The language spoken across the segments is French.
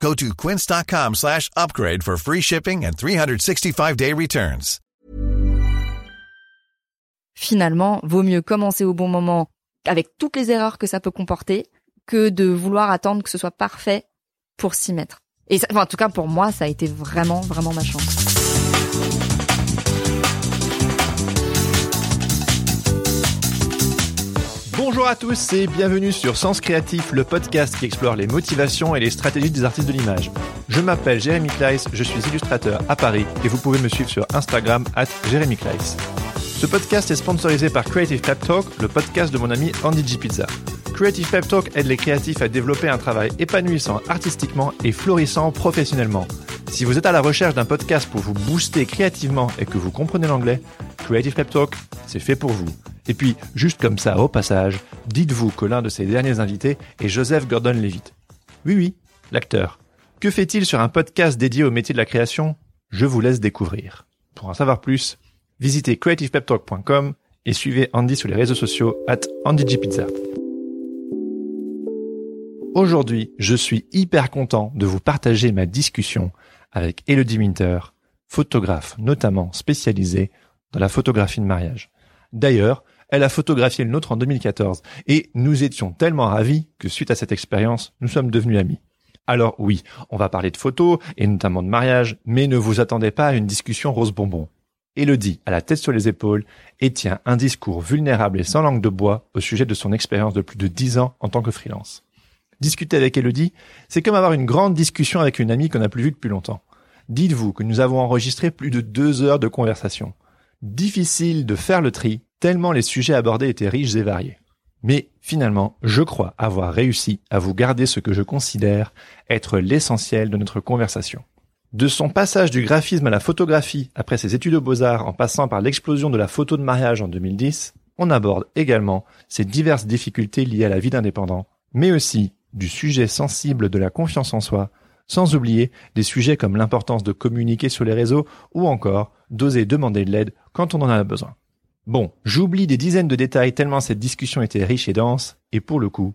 Go to quince.com slash upgrade for free shipping and 365-day returns. Finalement, vaut mieux commencer au bon moment avec toutes les erreurs que ça peut comporter que de vouloir attendre que ce soit parfait pour s'y mettre. Et ça, enfin, en tout cas, pour moi, ça a été vraiment, vraiment ma chance. Bonjour à tous et bienvenue sur Sens Créatif, le podcast qui explore les motivations et les stratégies des artistes de l'image. Je m'appelle Jérémy Kleiss, je suis illustrateur à Paris et vous pouvez me suivre sur Instagram at Jérémy Kleiss. Ce podcast est sponsorisé par Creative Pep Talk, le podcast de mon ami Andy G. Pizza. Creative Pep Talk aide les créatifs à développer un travail épanouissant artistiquement et florissant professionnellement. Si vous êtes à la recherche d'un podcast pour vous booster créativement et que vous comprenez l'anglais, Creative Pep Talk, c'est fait pour vous. Et puis, juste comme ça, au passage, dites-vous que l'un de ses derniers invités est Joseph Gordon-Levitt. Oui, oui, l'acteur. Que fait-il sur un podcast dédié au métier de la création? Je vous laisse découvrir. Pour en savoir plus, visitez creativepeptalk.com et suivez Andy sur les réseaux sociaux at AndyGPizza. Aujourd'hui, je suis hyper content de vous partager ma discussion avec Elodie Winter, photographe notamment spécialisée dans la photographie de mariage. D'ailleurs, elle a photographié le nôtre en 2014 et nous étions tellement ravis que suite à cette expérience, nous sommes devenus amis. Alors oui, on va parler de photos et notamment de mariage, mais ne vous attendez pas à une discussion rose bonbon. Elodie a la tête sur les épaules et tient un discours vulnérable et sans langue de bois au sujet de son expérience de plus de 10 ans en tant que freelance. Discuter avec Elodie, c'est comme avoir une grande discussion avec une amie qu'on n'a plus vue depuis longtemps. Dites-vous que nous avons enregistré plus de deux heures de conversation. Difficile de faire le tri, tellement les sujets abordés étaient riches et variés. Mais finalement, je crois avoir réussi à vous garder ce que je considère être l'essentiel de notre conversation. De son passage du graphisme à la photographie après ses études aux beaux-arts en passant par l'explosion de la photo de mariage en 2010, on aborde également ces diverses difficultés liées à la vie d'indépendant, mais aussi du sujet sensible de la confiance en soi, sans oublier des sujets comme l'importance de communiquer sur les réseaux ou encore d'oser demander de l'aide quand on en a besoin. Bon, j'oublie des dizaines de détails tellement cette discussion était riche et dense, et pour le coup,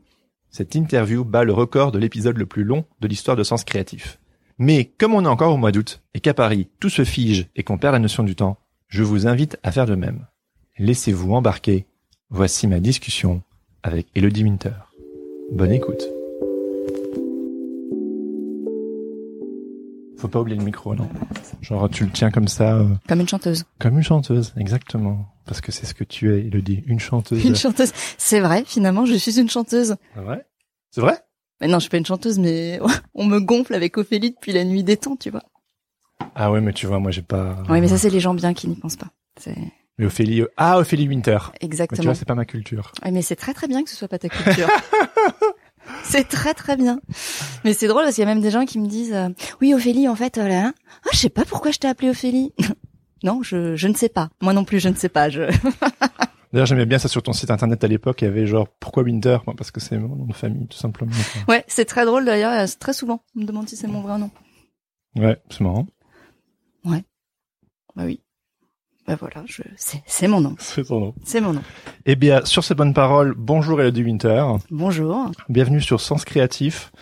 cette interview bat le record de l'épisode le plus long de l'histoire de Sens Créatif. Mais comme on est encore au mois d'août, et qu'à Paris tout se fige et qu'on perd la notion du temps, je vous invite à faire de même. Laissez-vous embarquer, voici ma discussion avec Elodie Winter. Bonne écoute. Faut pas oublier le micro, non? Genre tu le tiens comme ça. euh, Comme une chanteuse. comme une chanteuse, exactement. Parce que c'est ce que tu es, Elodie, une chanteuse. Une chanteuse. C'est vrai, finalement, je suis une chanteuse. C'est vrai? C'est vrai? Mais non, je suis pas une chanteuse, mais on me gonfle avec Ophélie depuis la nuit des temps, tu vois. Ah ouais, mais tu vois, moi j'ai pas... Oui, mais ça, c'est les gens bien qui n'y pensent pas. C'est Mais Ophélie... euh, Ah, Ophélie Winter. Mais tu exactement. vois, c'est pas ma culture. Ouais, mais c'est très très bien que ce soit pas ta culture. c'est très très bien. Mais c'est drôle parce qu'il y a même des gens qui me disent euh, oui Ophélie en fait euh, là, hein. ah je sais pas pourquoi je t'ai appelée Ophélie. non, je je ne sais pas. Moi non plus je ne sais pas. Je D'ailleurs, j'aimais bien ça sur ton site internet à l'époque, il y avait genre, pourquoi Winter? Parce que c'est mon nom de famille, tout simplement. ouais c'est très drôle d'ailleurs. euh, Très souvent on me demande si c'est mon vrai nom. Ouais, c'est marrant. Bah oui. Bah voilà, je c'est c'est mon nom. C'est ton nom. C'est mon nom. Eh bien, sur ces bonnes paroles, bonjour Elodie Winter. Bonjour. Bienvenue sur Sens Créatif.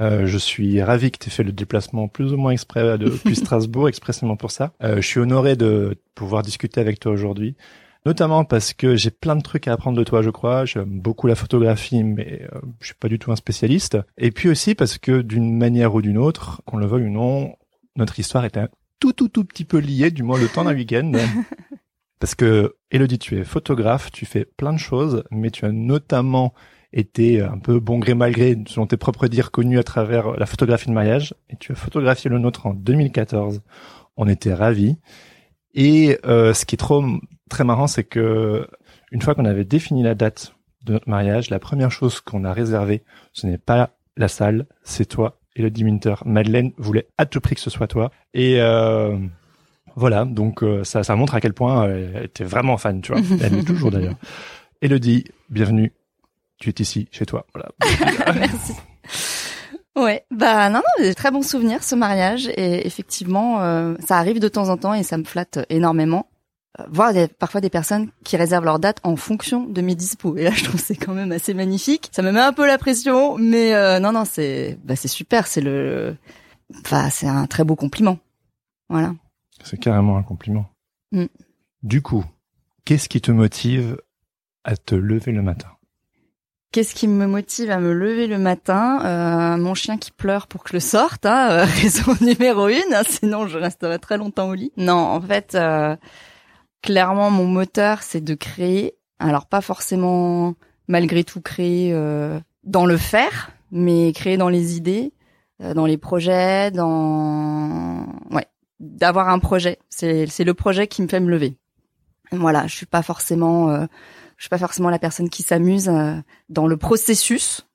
Euh, je suis ravi que tu aies fait le déplacement plus ou moins exprès depuis Strasbourg, expressément pour ça. Euh, je suis honoré de pouvoir discuter avec toi aujourd'hui, notamment parce que j'ai plein de trucs à apprendre de toi, je crois. J'aime beaucoup la photographie, mais euh, je suis pas du tout un spécialiste. Et puis aussi parce que d'une manière ou d'une autre, qu'on le veuille ou non, notre histoire est un tout tout tout petit peu liée, du moins le temps d'un week-end. Parce que, Elodie, tu es photographe, tu fais plein de choses, mais tu as notamment été un peu bon gré mal gré, selon tes propres dires, connu à travers la photographie de mariage. Et tu as photographié le nôtre en 2014. On était ravis. Et euh, ce qui est trop très marrant, c'est que une fois qu'on avait défini la date de notre mariage, la première chose qu'on a réservée, ce n'est pas la salle, c'est toi, Elodie Winter. Madeleine voulait à tout prix que ce soit toi. Et euh, Voilà, donc euh, ça, ça montre à quel point euh, elle était vraiment fan, tu vois. Elle est toujours d'ailleurs. Elodie, bienvenue. Tu es ici, chez toi. Voilà. Merci. Ouais, bah non, non, des très bons souvenirs ce mariage et effectivement, euh, ça arrive de temps en temps et ça me flatte énormément. Euh, voir des, parfois des personnes qui réservent leur date en fonction de mes dispos et là je trouve c'est quand même assez magnifique. Ça me met un peu la pression, mais euh, non non c'est bah c'est super, c'est le, enfin c'est un très beau compliment. Voilà. C'est carrément un compliment. Mm. Du coup, qu'est-ce qui te motive à te lever le matin? Qu'est-ce qui me motive à me lever le matin Euh, Mon chien qui pleure pour que je le sorte, hein, euh, raison numéro une. hein, sinon, je resterai très longtemps au lit. Non, en fait, euh, clairement, mon moteur, c'est de créer. Alors, pas forcément, malgré tout, créer euh, dans le faire, mais créer dans les idées, euh, dans les projets, dans ouais, d'avoir un projet. C'est le projet qui me fait me lever. Voilà, je suis pas forcément euh, je suis pas forcément la personne qui s'amuse euh, dans le processus.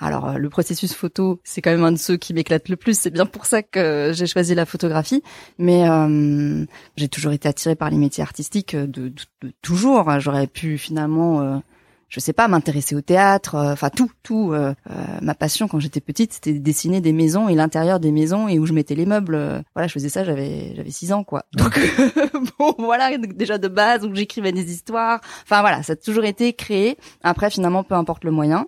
Alors euh, le processus photo, c'est quand même un de ceux qui m'éclate le plus. C'est bien pour ça que j'ai choisi la photographie. Mais euh, j'ai toujours été attirée par les métiers artistiques de, de- de toujours. J'aurais pu finalement, je sais pas, m'intéresser au théâtre. euh, Enfin tout, tout. euh, euh, ma passion quand j'étais petite, c'était de dessiner des maisons et l'intérieur des maisons et où je mettais les meubles. Voilà, je faisais ça. J'avais j'avais six ans quoi. Donc bon voilà déjà de base donc j'écrivais des histoires. Enfin voilà, ça a toujours été créé. Après finalement peu importe le moyen.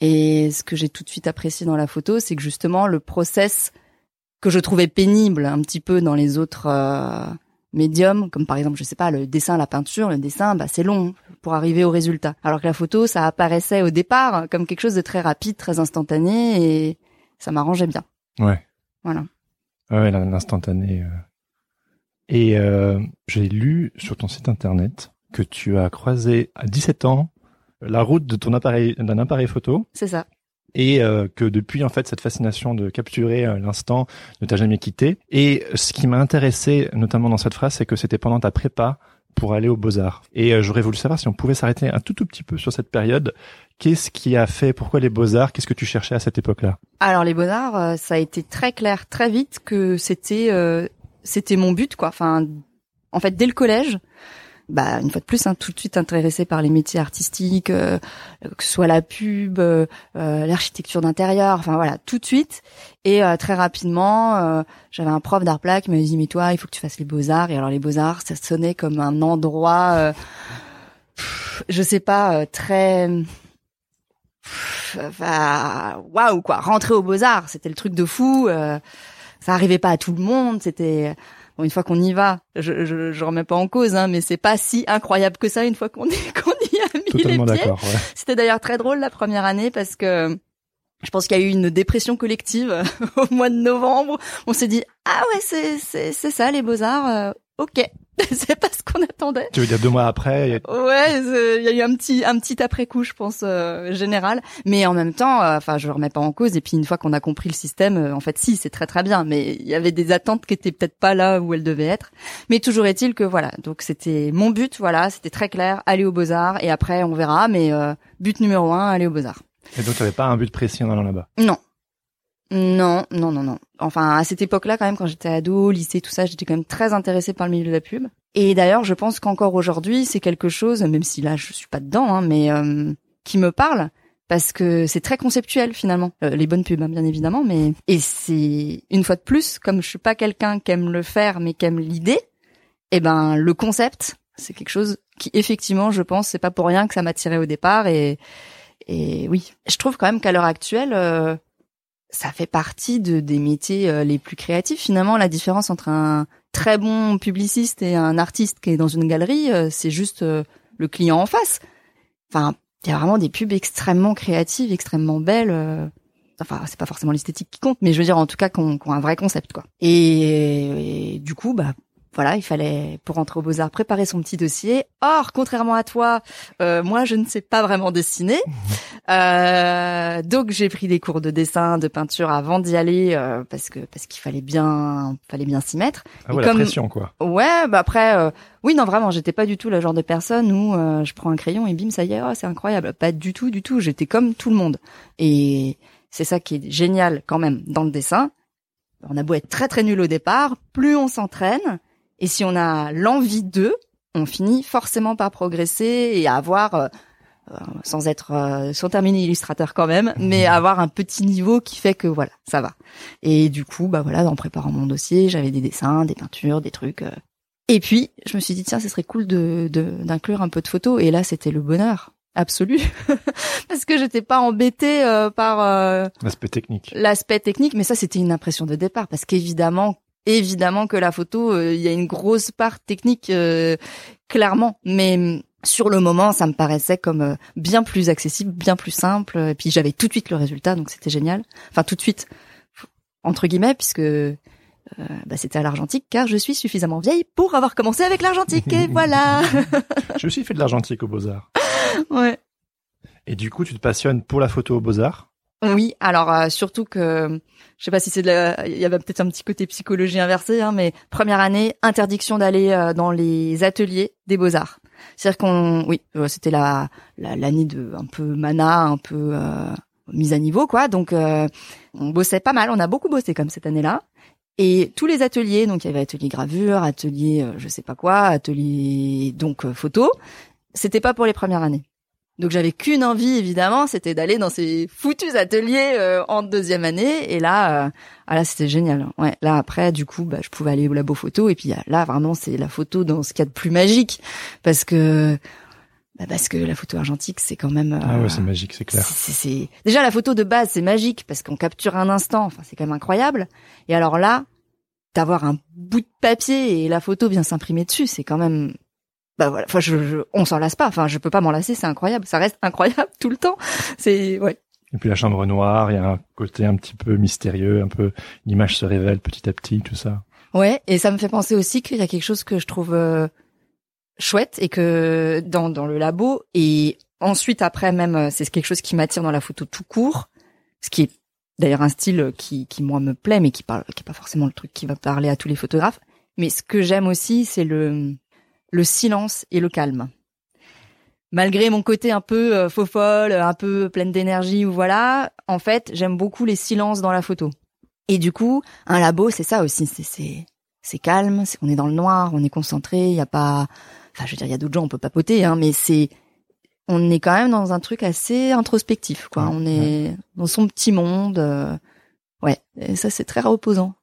Et ce que j'ai tout de suite apprécié dans la photo, c'est que justement le process que je trouvais pénible un petit peu dans les autres euh, médiums, comme par exemple, je sais pas, le dessin, la peinture, le dessin, bah c'est long pour arriver au résultat. Alors que la photo, ça apparaissait au départ comme quelque chose de très rapide, très instantané, et ça m'arrangeait bien. Ouais. Voilà. Ouais, l'in- l'instantané. euh. Et euh, j'ai lu sur ton site internet que tu as croisé à 17 ans la route de ton appareil d'un appareil photo C'est ça. Et euh, que depuis en fait cette fascination de capturer euh, l'instant ne t'a jamais quitté. Et ce qui m'a intéressé notamment dans cette phrase, c'est que c'était pendant ta prépa pour aller aux Beaux-Arts. Et euh, j'aurais voulu savoir si on pouvait s'arrêter un tout tout petit peu sur cette période. Qu'est-ce qui a fait Pourquoi les Beaux-Arts? Qu'est-ce que tu cherchais à cette époque-là? Alors les Beaux-Arts, euh, ça a été très clair très vite que c'était c'était mon but quoi. Enfin en fait dès le collège, bah une fois de plus hein, tout de suite intéressé par les métiers artistiques, euh, que ce soit la pub, euh, euh, l'architecture d'intérieur, enfin voilà, tout de suite. Et euh, très rapidement, euh, j'avais un prof d'art plat qui m'avait dit mais toi, il faut que tu fasses les Beaux-Arts. Et alors les Beaux-Arts, ça sonnait comme un endroit euh, pff, je sais pas très enfin, waouh quoi. Rentrer aux beaux arts c'était le truc de fou euh, ça arrivait pas à tout le monde c'était bon, une fois qu'on y va je, je je remets pas en cause hein mais c'est pas si incroyable que ça une fois qu'on est qu'on y a mis Totalement les pieds. Ouais. c'était d'ailleurs très drôle la première année parce que je pense qu'il y a eu une dépression collective au mois de novembre. On s'est dit ah ouais c'est c'est c'est ça les beaux arts. ok, c'est pas ce qu'on attendait. Tu veux dire deux mois après a- Ouais, il y a eu un petit un petit après coup, je pense euh, général. Mais en même temps, euh, enfin je le remets pas en cause. Et puis une fois qu'on a compris le système, euh, en fait si c'est très très bien. Mais il y avait des attentes qui étaient peut-être pas là où elles devaient être. Mais toujours est-il que voilà, donc c'était mon but. Voilà, c'était très clair, aller aux beaux arts. Et après on verra. Mais euh, but numéro un, aller aux beaux arts. Et donc tu n'avais pas un but précis en allant là-bas? Non. Non, non, non, non. Enfin, à cette époque-là, quand même, quand j'étais ado, lycée, tout ça, j'étais quand même très intéressée par le milieu de la pub. Et d'ailleurs, je pense qu'encore aujourd'hui, c'est quelque chose, même si là, je suis pas dedans, hein, mais euh, qui me parle parce que c'est très conceptuel finalement. Euh, les bonnes pubs, hein, bien évidemment, mais et c'est une fois de plus, comme je suis pas quelqu'un qui aime le faire, mais qui aime l'idée, eh ben le concept, c'est quelque chose qui effectivement, je pense, c'est pas pour rien que ça m'a tiré au départ et et oui, je trouve quand même qu'à l'heure actuelle. euh, ça fait partie de, des métiers euh, les plus créatifs. Finalement, la différence entre un très bon publiciste et un artiste qui est dans une galerie, euh, c'est juste euh, le client en face. Enfin, il y a vraiment des pubs extrêmement créatives, extrêmement belles. Enfin, c'est pas forcément l'esthétique qui compte, mais je veux dire en tout cas qu'on qu'on a un vrai concept, quoi. Et, et du coup, bah voilà, il fallait pour rentrer aux beaux arts préparer son petit dossier. Or, contrairement à toi, euh, moi, je ne sais pas vraiment dessiner. Euh, donc j'ai pris des cours de dessin, de peinture avant d'y aller euh, parce que parce qu'il fallait bien fallait bien s'y mettre. Ah Et ouais, comme- la pression quoi. Ouais, bah après euh, oui non vraiment, j'étais pas du tout le genre de personne où euh, je prends un crayon et bim ça y est, oh, c'est incroyable. Pas du tout du tout, j'étais comme tout le monde. Et c'est ça qui est génial quand même dans le dessin. On a beau être très très nul au départ, plus on s'entraîne Et si on a l'envie d'eux, on finit forcément par progresser et avoir, euh, euh, sans être, euh, sans terminer illustrateur quand même, mais avoir un petit niveau qui fait que voilà, ça va. Et du coup, bah voilà, en préparant mon dossier, j'avais des dessins, des peintures, des trucs. Et puis, je me suis dit tiens, ce serait cool de d'inclure un peu de photos. Et là, c'était le bonheur absolu parce que j'étais pas embêtée par l'aspect technique. L'aspect technique, mais ça c'était une impression de départ parce qu'évidemment Évidemment que la photo, euh, il y a une grosse part technique, euh, clairement, mais mm, sur le moment, ça me paraissait comme euh, bien plus accessible, bien plus simple. Et puis j'avais tout de suite le résultat, donc c'était génial. Enfin, tout de suite, entre guillemets, puisque bah, c'était à l'argentique, car je suis suffisamment vieille pour avoir commencé avec l'argentique. Et voilà. je suis fait de l'argentique aux Beaux Arts. Ouais. Et du coup, tu te passionnes pour la photo aux Beaux Arts oui, alors euh, surtout que je sais pas si c'est de la... il y avait peut-être un petit côté psychologie inversée, hein, mais première année interdiction d'aller euh, dans les ateliers des beaux arts. C'est-à-dire qu'on, oui, c'était la l'année de un peu mana, un peu euh, mise à niveau quoi. Donc on bossait pas mal, on a beaucoup bossé comme cette année-là. Et tous les ateliers, donc il y avait atelier gravure, atelier je sais pas quoi, atelier donc photo, c'était pas pour les premières années. Donc j'avais qu'une envie évidemment, c'était d'aller dans ces foutus ateliers euh, en deuxième année. Et là, euh, ah là c'était génial. Ouais, là après du coup, bah, je pouvais aller au labo photo. Et puis là vraiment c'est la photo dans ce qu'il y a de plus magique, parce que bah, parce que la photo argentique c'est quand même. ah ouais, c'est magique, c'est clair. C'est déjà la photo de base c'est magique parce qu'on capture un instant. Enfin c'est quand même incroyable. Et alors là, d'avoir un bout de papier et la photo vient s'imprimer dessus, c'est quand même bah voilà enfin je, on s'en lasse pas enfin je peux pas m'en lasser c'est incroyable ça reste incroyable tout le temps c'est ouais. Et puis la chambre noire il y a un côté un petit peu mystérieux un peu l'image se révèle petit à petit tout ça. Ouais et ça me fait penser aussi qu'il y a quelque chose que je trouve euh, chouette et que dans dans le labo et ensuite après même euh, c'est quelque chose qui m'attire dans la photo tout court ce qui est d'ailleurs un style qui qui moi me plaît mais qui parle qui est pas forcément le truc qui va parler à tous les photographes. Mais ce que j'aime aussi c'est le le silence et le calme. Malgré mon côté un peu euh, faux folle, un peu pleine d'énergie ou voilà, en fait, j'aime beaucoup les silences dans la photo. Et du coup, un labo, c'est ça aussi, c'est c'est calme, c'est on est dans le noir, on est concentré, il y a pas enfin je veux dire il y a d'autres gens on peut papoter hein, mais c'est on est quand même dans un truc assez introspectif quoi, on est dans son petit monde euh, ouais, et ça c'est très reposant.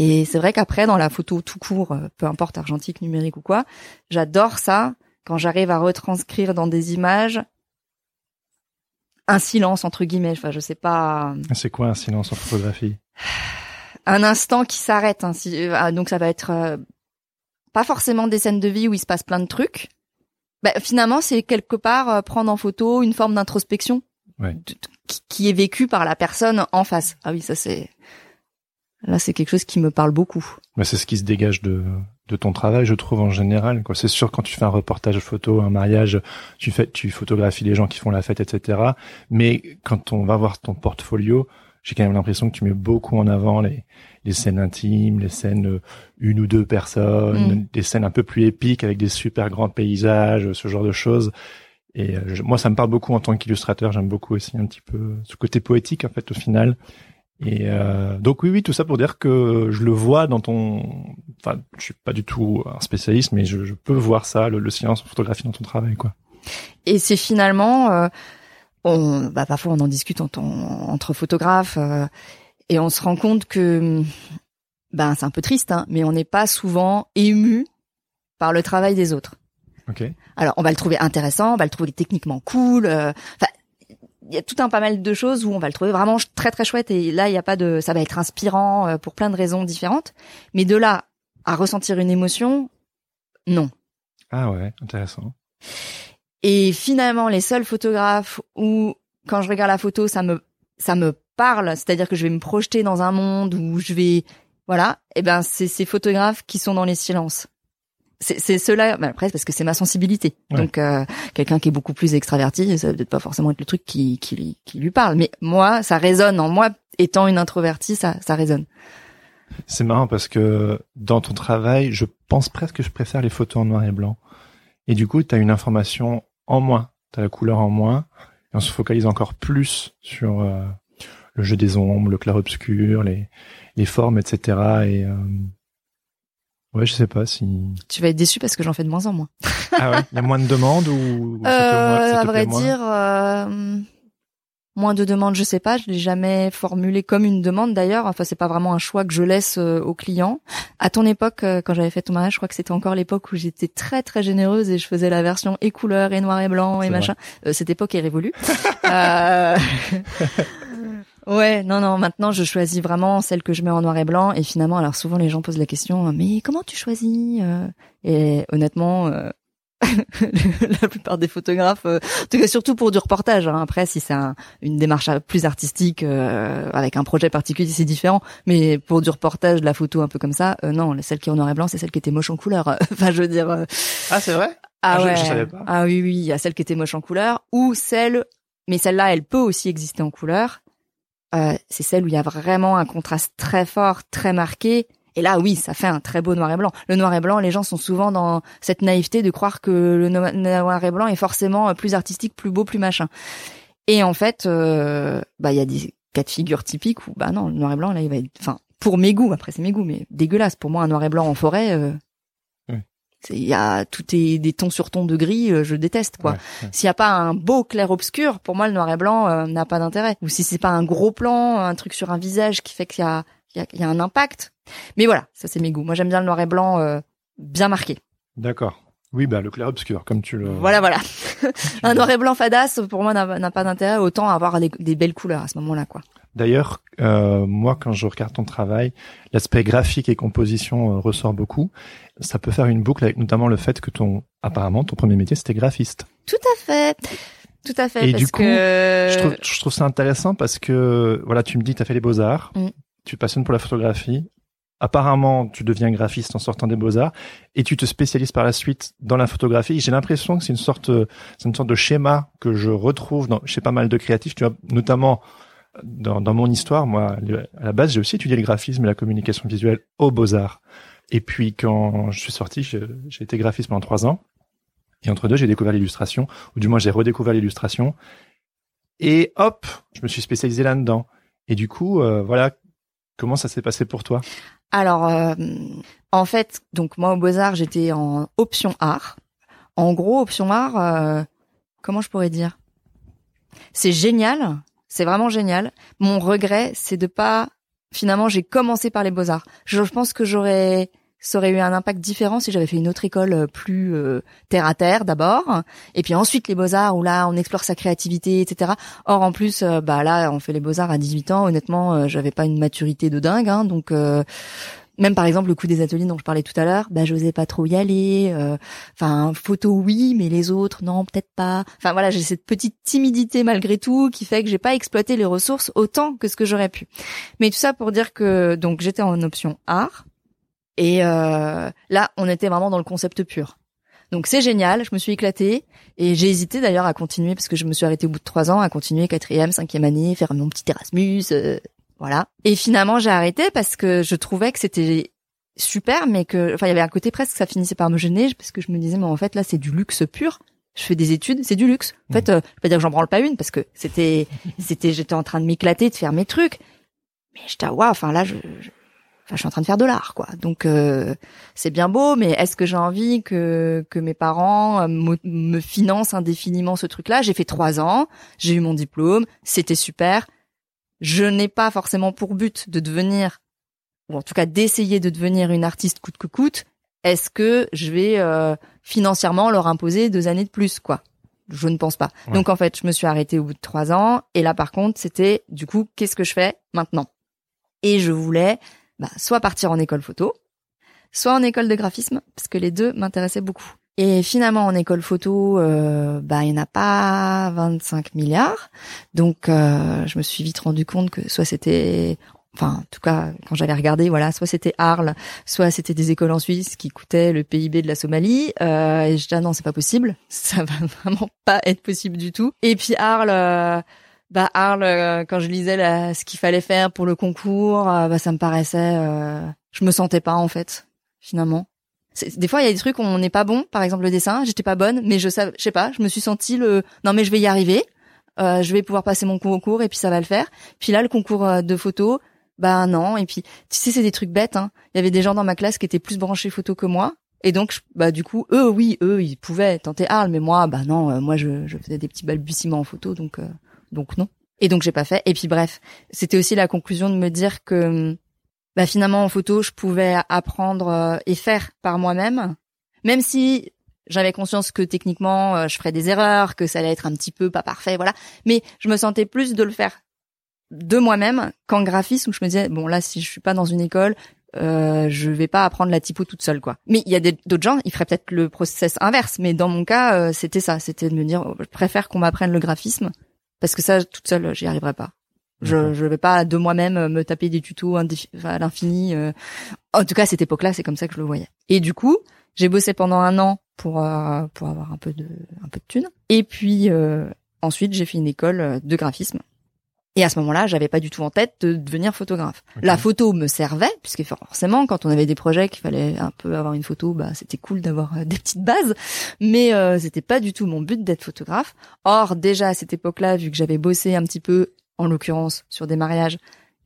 Et c'est vrai qu'après, dans la photo tout court, euh, peu importe argentique, numérique ou quoi, j'adore ça quand j'arrive à retranscrire dans des images un silence entre guillemets. Enfin, je sais pas. C'est quoi un silence en photographie? Un instant qui s'arrête. Hein, ah, donc ça va être euh, pas forcément des scènes de vie où il se passe plein de trucs. Bah, finalement, c'est quelque part euh, prendre en photo une forme d'introspection qui, qui est vécue par la personne en face. Ah oui, ça c'est Là, c'est quelque chose qui me parle beaucoup. Mais c'est ce qui se dégage de, de ton travail, je trouve en général. Quoi. C'est sûr quand tu fais un reportage photo, un mariage, tu fais, tu photographies les gens qui font la fête, etc. Mais quand on va voir ton portfolio, j'ai quand même l'impression que tu mets beaucoup en avant les, les scènes intimes, les scènes euh, une ou deux personnes, mm. des scènes un peu plus épiques avec des super grands paysages, ce genre de choses. Et euh, moi, ça me parle beaucoup en tant qu'illustrateur. J'aime beaucoup aussi un petit peu ce côté poétique en fait au final. Et euh, donc oui, oui, tout ça pour dire que je le vois dans ton. Enfin, je suis pas du tout un spécialiste, mais je, je peux voir ça, le, silence en photographie dans ton travail, quoi. Et c'est finalement, euh, on, bah, parfois on en discute en, entre photographes, euh, et on se rend compte que, ben c'est un peu triste, hein, mais on n'est pas souvent ému par le travail des autres. Okay. Alors, on va le trouver intéressant, on va le trouver techniquement cool. Euh, il y a tout un pas mal de choses où on va le trouver vraiment très très chouette et là il y a pas de ça va être inspirant euh, pour plein de raisons différentes. Mais de là à ressentir une émotion non. Ah ouais intéressant. Et finalement les seuls photographes où quand je regarde la photo ça me ça me parle. C'est-à-dire que je vais me projeter dans un monde où je vais voilà. Et eh ben c'est ces photographes qui sont dans les silences c'est cela après parce que c'est ma sensibilité. Donc euh, quelqu'un qui est beaucoup plus extraverti ça va peut-être pas forcément être le truc qui, qui, qui lui parle. Mais moi ça résonne en moi. Étant une introvertie ça ça résonne. C'est marrant parce que dans ton travail je pense presque que je préfère les photos en noir et blanc. Et du coup tu as une information en moins. Tu as la couleur en moins. Et on se focalise encore plus sur euh, le jeu des ombres le clair obscur les les formes etc et euh, Ouais, je sais pas si. Tu vas être déçu parce que j'en fais de moins en moins. ah ouais, il y a moins de demandes ou, ou ça à vrai dire, euh, moins de demandes, je sais pas. Je l'ai jamais formulé comme une demande d'ailleurs. Enfin, c'est pas vraiment un choix que je laisse euh, aux clients. À ton époque, euh, quand j'avais fait ton mariage, je crois que c'était encore l'époque où j'étais très très généreuse et je faisais la version et couleur et noir et blanc et machin. cette époque est révolue. Ouais, non, non. Maintenant, je choisis vraiment celle que je mets en noir et blanc. Et finalement, alors souvent les gens posent la question, mais comment tu choisis euh? Et honnêtement, euh, la plupart des photographes, euh, en tout cas surtout pour du reportage. Hein. Après, si c'est une démarche plus artistique avec un projet particulier, c'est différent. Mais pour du reportage, de la photo un peu comme ça, non, celle qui est en noir et blanc, c'est celle qui était moche en couleur. enfin, je veux dire. ah, c'est vrai? Ah, ah ouais. Je, savais pas. Ah oui, oui, il y a celle qui était moche en couleur ou celle, mais celle-là, elle peut aussi exister en couleur euh, c'est celle où il y a vraiment un contraste très fort, très marqué. Et là, oui, ça fait un très beau noir et blanc. Le noir et blanc, les gens sont souvent dans cette naïveté de croire que le noir et blanc est forcément plus artistique, plus beau, plus machin. Et en fait, euh, bah il y a des cas de figure typiques où bah non, le noir et blanc là, il va être, enfin, pour mes goûts, après c'est mes goûts, mais dégueulasse. Pour moi, un noir et blanc en forêt, euh, il y a tout est des tons sur tons de gris, euh, je déteste quoi. S'il y a pas un beau clair obscur, pour moi le noir et blanc euh, n'a pas d'intérêt. Ou si c'est pas un gros plan, un truc sur un visage qui fait qu'il y a il y a, un impact. Mais voilà, ça c'est mes goûts. Moi j'aime bien le noir et blanc euh, bien marqué. D'accord. Oui, bah le clair obscur, comme tu le. Voilà, voilà. un noir et blanc fadasse, pour moi, n'a pas d'intérêt. Autant avoir des, des, belles couleurs à ce moment-là, quoi. D'ailleurs, euh, moi, quand je regarde ton travail, l'aspect graphique et composition euh, ressort beaucoup. Ça peut faire une boucle avec notamment le fait que ton, apparemment, ton premier métier, c'était graphiste. Tout à fait. Tout à fait. Et du coup, je, trouve, je trouve ça intéressant parce que, voilà, tu me dis, tu as fait les beaux-arts, mm. tu passionnes pour la photographie. Apparemment, tu deviens graphiste en sortant des beaux-arts et tu te spécialises par la suite dans la photographie. J'ai l'impression que c'est une sorte, c'est une sorte de schéma que je retrouve dans, chez pas mal de créatifs. Tu vois, notamment, dans, dans, mon histoire, moi, à la base, j'ai aussi étudié le graphisme et la communication visuelle aux Beaux-Arts. Et puis, quand je suis sorti, j'ai été graphiste pendant trois ans. Et entre deux, j'ai découvert l'illustration, ou du moins, j'ai redécouvert l'illustration. Et hop, je me suis spécialisé là-dedans. Et du coup, euh, voilà, comment ça s'est passé pour toi? Alors, euh, en fait, donc moi, aux Beaux-Arts, j'étais en option art. En gros, option art, euh, comment je pourrais dire? C'est génial, c'est vraiment génial. Mon regret, c'est de pas. Finalement, j'ai commencé par les beaux arts. Je pense que j'aurais ça aurait eu un impact différent si j'avais fait une autre école euh, plus euh, terre à terre d'abord, et puis ensuite les beaux arts où là on explore sa créativité, etc. Or en plus, euh, bah là on fait les beaux arts à 18 ans. Honnêtement, j'avais pas une maturité de dingue, hein, donc même par exemple le coup des ateliers dont je parlais tout à l'heure, bah j'osais pas trop y aller. Euh, enfin photo oui, mais les autres non peut-être pas. Enfin voilà, j'ai cette petite timidité malgré tout qui fait que j'ai pas exploité les ressources autant que ce que j'aurais pu. Mais tout ça pour dire que donc j'étais en option art et euh, là on était vraiment dans le concept pur. Donc c'est génial, je me suis éclatée et j'ai hésité d'ailleurs à continuer parce que je me suis arrêtée au bout de trois ans à continuer quatrième, cinquième année, faire mon petit Erasmus, euh, voilà. Et finalement, j'ai arrêté parce que je trouvais que c'était super, mais que, enfin, il y avait un côté presque, ça finissait par me gêner parce que je me disais, mais en fait, là, c'est du luxe pur. Je fais des études, c'est du luxe. En fait, euh, je vais dire que j'en branle pas une parce que c'était, c'était, j'étais en train de m'éclater, de faire mes trucs. Mais j'étais, waouh, enfin là, je, enfin, je suis en train de faire de l'art, quoi. Donc, euh, c'est bien beau, mais est-ce que j'ai envie que que mes parents euh, me financent indéfiniment ce truc-là? J'ai fait trois ans, j'ai eu mon diplôme, c'était super. Je n'ai pas forcément pour but de devenir, ou en tout cas d'essayer de devenir une artiste coûte que coûte, est-ce que je vais euh, financièrement leur imposer deux années de plus, quoi? Je ne pense pas. Donc en fait, je me suis arrêtée au bout de trois ans, et là par contre, c'était du coup, qu'est-ce que je fais maintenant? Et je voulais bah, soit partir en école photo, soit en école de graphisme, parce que les deux m'intéressaient beaucoup. Et finalement, en école photo, euh, bah, il n'y en a pas 25 milliards. Donc, euh, je me suis vite rendu compte que soit c'était, enfin, en tout cas, quand j'allais regarder, voilà, soit c'était Arles, soit c'était des écoles en Suisse qui coûtaient le PIB de la Somalie. Euh, et je dis, ah non, c'est pas possible. Ça va vraiment pas être possible du tout. Et puis Arles, euh, bah Arles, euh, quand je lisais là, ce qu'il fallait faire pour le concours, bah ça me paraissait, je me sentais pas en fait, finalement des fois il y a des trucs où on n'est pas bon par exemple le dessin j'étais pas bonne mais je sais je sais pas je me suis sentie le non mais je vais y arriver euh, je vais pouvoir passer mon concours et puis ça va le faire puis là le concours euh, de photo Bah non. Et puis, tu sais, c'est des trucs bêtes. Hein. Il y avait des gens dans ma classe qui étaient plus branchés photo que moi. Et donc, bah du coup, eux, oui, eux, ils pouvaient tenter Arles, mais moi, bah non, euh, moi, je, je faisais des petits balbutiements en photo, donc, euh, donc non. Et donc, j'ai pas fait. Et puis, bref, c'était aussi la conclusion de me dire que, bah finalement, en photo, je pouvais apprendre euh, et faire par moi-même, même si j'avais conscience que techniquement, euh, je ferais des erreurs, que ça allait être un petit peu pas parfait, voilà. Mais je me sentais plus de le faire de moi-même qu'en graphisme où je me disais bon là si je suis pas dans une école euh, je vais pas apprendre la typo toute seule quoi. Mais il y a d'autres gens, ils feraient peut-être le process inverse, mais dans mon cas, euh, c'était ça, c'était de me dire, oh, je préfère qu'on m'apprenne le graphisme parce que ça, toute seule, j'y arriverai pas. Je je vais pas de moi-même euh, me taper des tutos à l'infini. euh. En tout cas, à cette époque-là, c'est comme ça que je le voyais. Et du coup, j'ai bossé pendant un an pour euh, pour avoir un peu de un peu de thunes. Et puis euh, ensuite, j'ai fait une école de graphisme. Et à ce moment-là, j'avais pas du tout en tête de devenir photographe. La photo me servait, puisque forcément, quand on avait des projets qu'il fallait un peu avoir une photo, bah c'était cool d'avoir euh, des petites bases. Mais euh, c'était pas du tout mon but d'être photographe. Or, déjà à cette époque-là, vu que j'avais bossé un petit peu, en l'occurrence sur des mariages,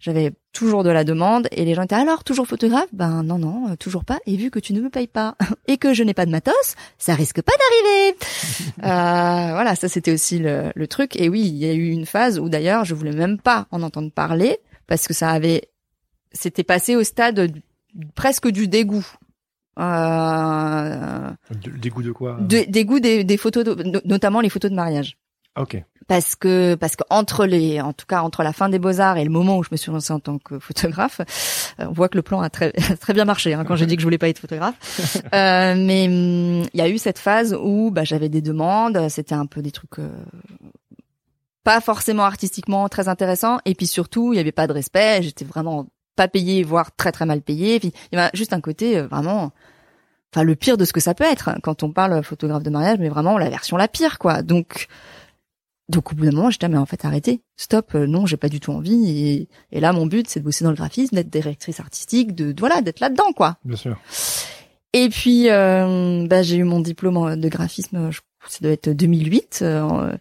j'avais toujours de la demande et les gens étaient alors toujours photographe? Ben non non, euh, toujours pas. Et vu que tu ne me payes pas et que je n'ai pas de matos, ça risque pas d'arriver. Euh, voilà, ça c'était aussi le, le truc. Et oui, il y a eu une phase où d'ailleurs je voulais même pas en entendre parler parce que ça avait, c'était passé au stade presque du dégoût. Euh, dégoût de quoi? de- dégoût des, des photos, de- notamment les photos de mariage Ah, Ok. Parce que parce que entre les en tout cas entre la fin des beaux arts et le moment où je me suis lancée en tant que photographe euh, on voit que le plan a très très bien marché hein, quand j'ai dit que je voulais pas être photographe. Euh, mais hum, il y a eu cette phase où bah, j'avais des demandes c'était un peu des trucs euh, pas forcément artistiquement très intéressants. Et puis surtout il y avait pas de respect j'étais vraiment pas payée voire très très mal payée. Puis il y avait juste un côté euh, vraiment enfin le pire de ce que ça peut être hein, quand on parle photographe de mariage mais vraiment la version la pire quoi. Donc donc au bout d'un moment, j'étais ah, mais en fait arrêtez, stop, euh, non, j'ai pas du tout envie. Et, et là, mon but, c'est de bosser dans le graphisme, d'être directrice artistique, de, de- voilà, d'être là-dedans quoi. Bien sûr. Et puis, euh, bah, j'ai eu mon diplôme de graphisme, je, ça doit être 2008. euh,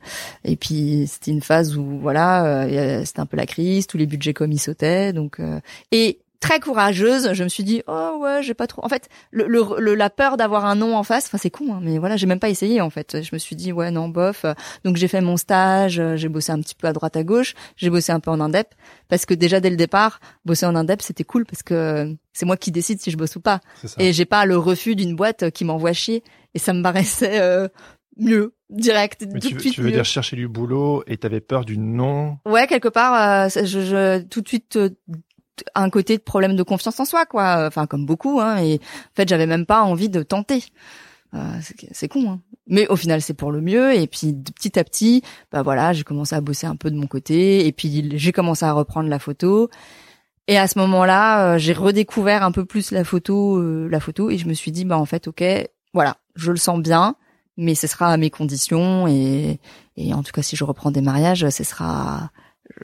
et puis c'était une phase où voilà, euh, c'était un peu la crise, tous les budgets comme ils sautaient, donc euh, et très courageuse, je me suis dit oh ouais, j'ai pas trop. En fait, le, le, le- la peur d'avoir un nom en face, enfin c'est con, hein, mais voilà, j'ai même pas essayé en fait. Je me suis dit ouais non bof. Donc j'ai fait mon stage, j'ai bossé un petit peu à droite à gauche, j'ai bossé un peu en indep parce que déjà dès le départ, bosser en indep c'était cool parce que c'est moi qui décide si je bosse ou pas. Et j'ai pas le refus d'une boîte qui m'envoie chier. Et ça me paraissait euh, mieux, direct, Mais tout tu, de veux- suite tu veux mieux. dire chercher du boulot et t'avais peur du non Ouais, quelque part, euh, je, je, tout de suite euh, un côté de problème de confiance en soi, quoi. Enfin, comme beaucoup. Hein, et en fait, j'avais même pas envie de tenter. Euh, c'est- con, hein. mais au final c'est pour le mieux. Et puis petit à petit, bah voilà, j'ai commencé à bosser un peu de mon côté. Et puis j'ai commencé à reprendre la photo. Et à ce moment-là, euh, j'ai redécouvert un peu plus la photo, euh, la photo, et je me suis dit, bah en fait, ok, voilà, je le sens bien, mais ce sera à mes conditions, et, et en tout cas, si je reprends des mariages, ce sera,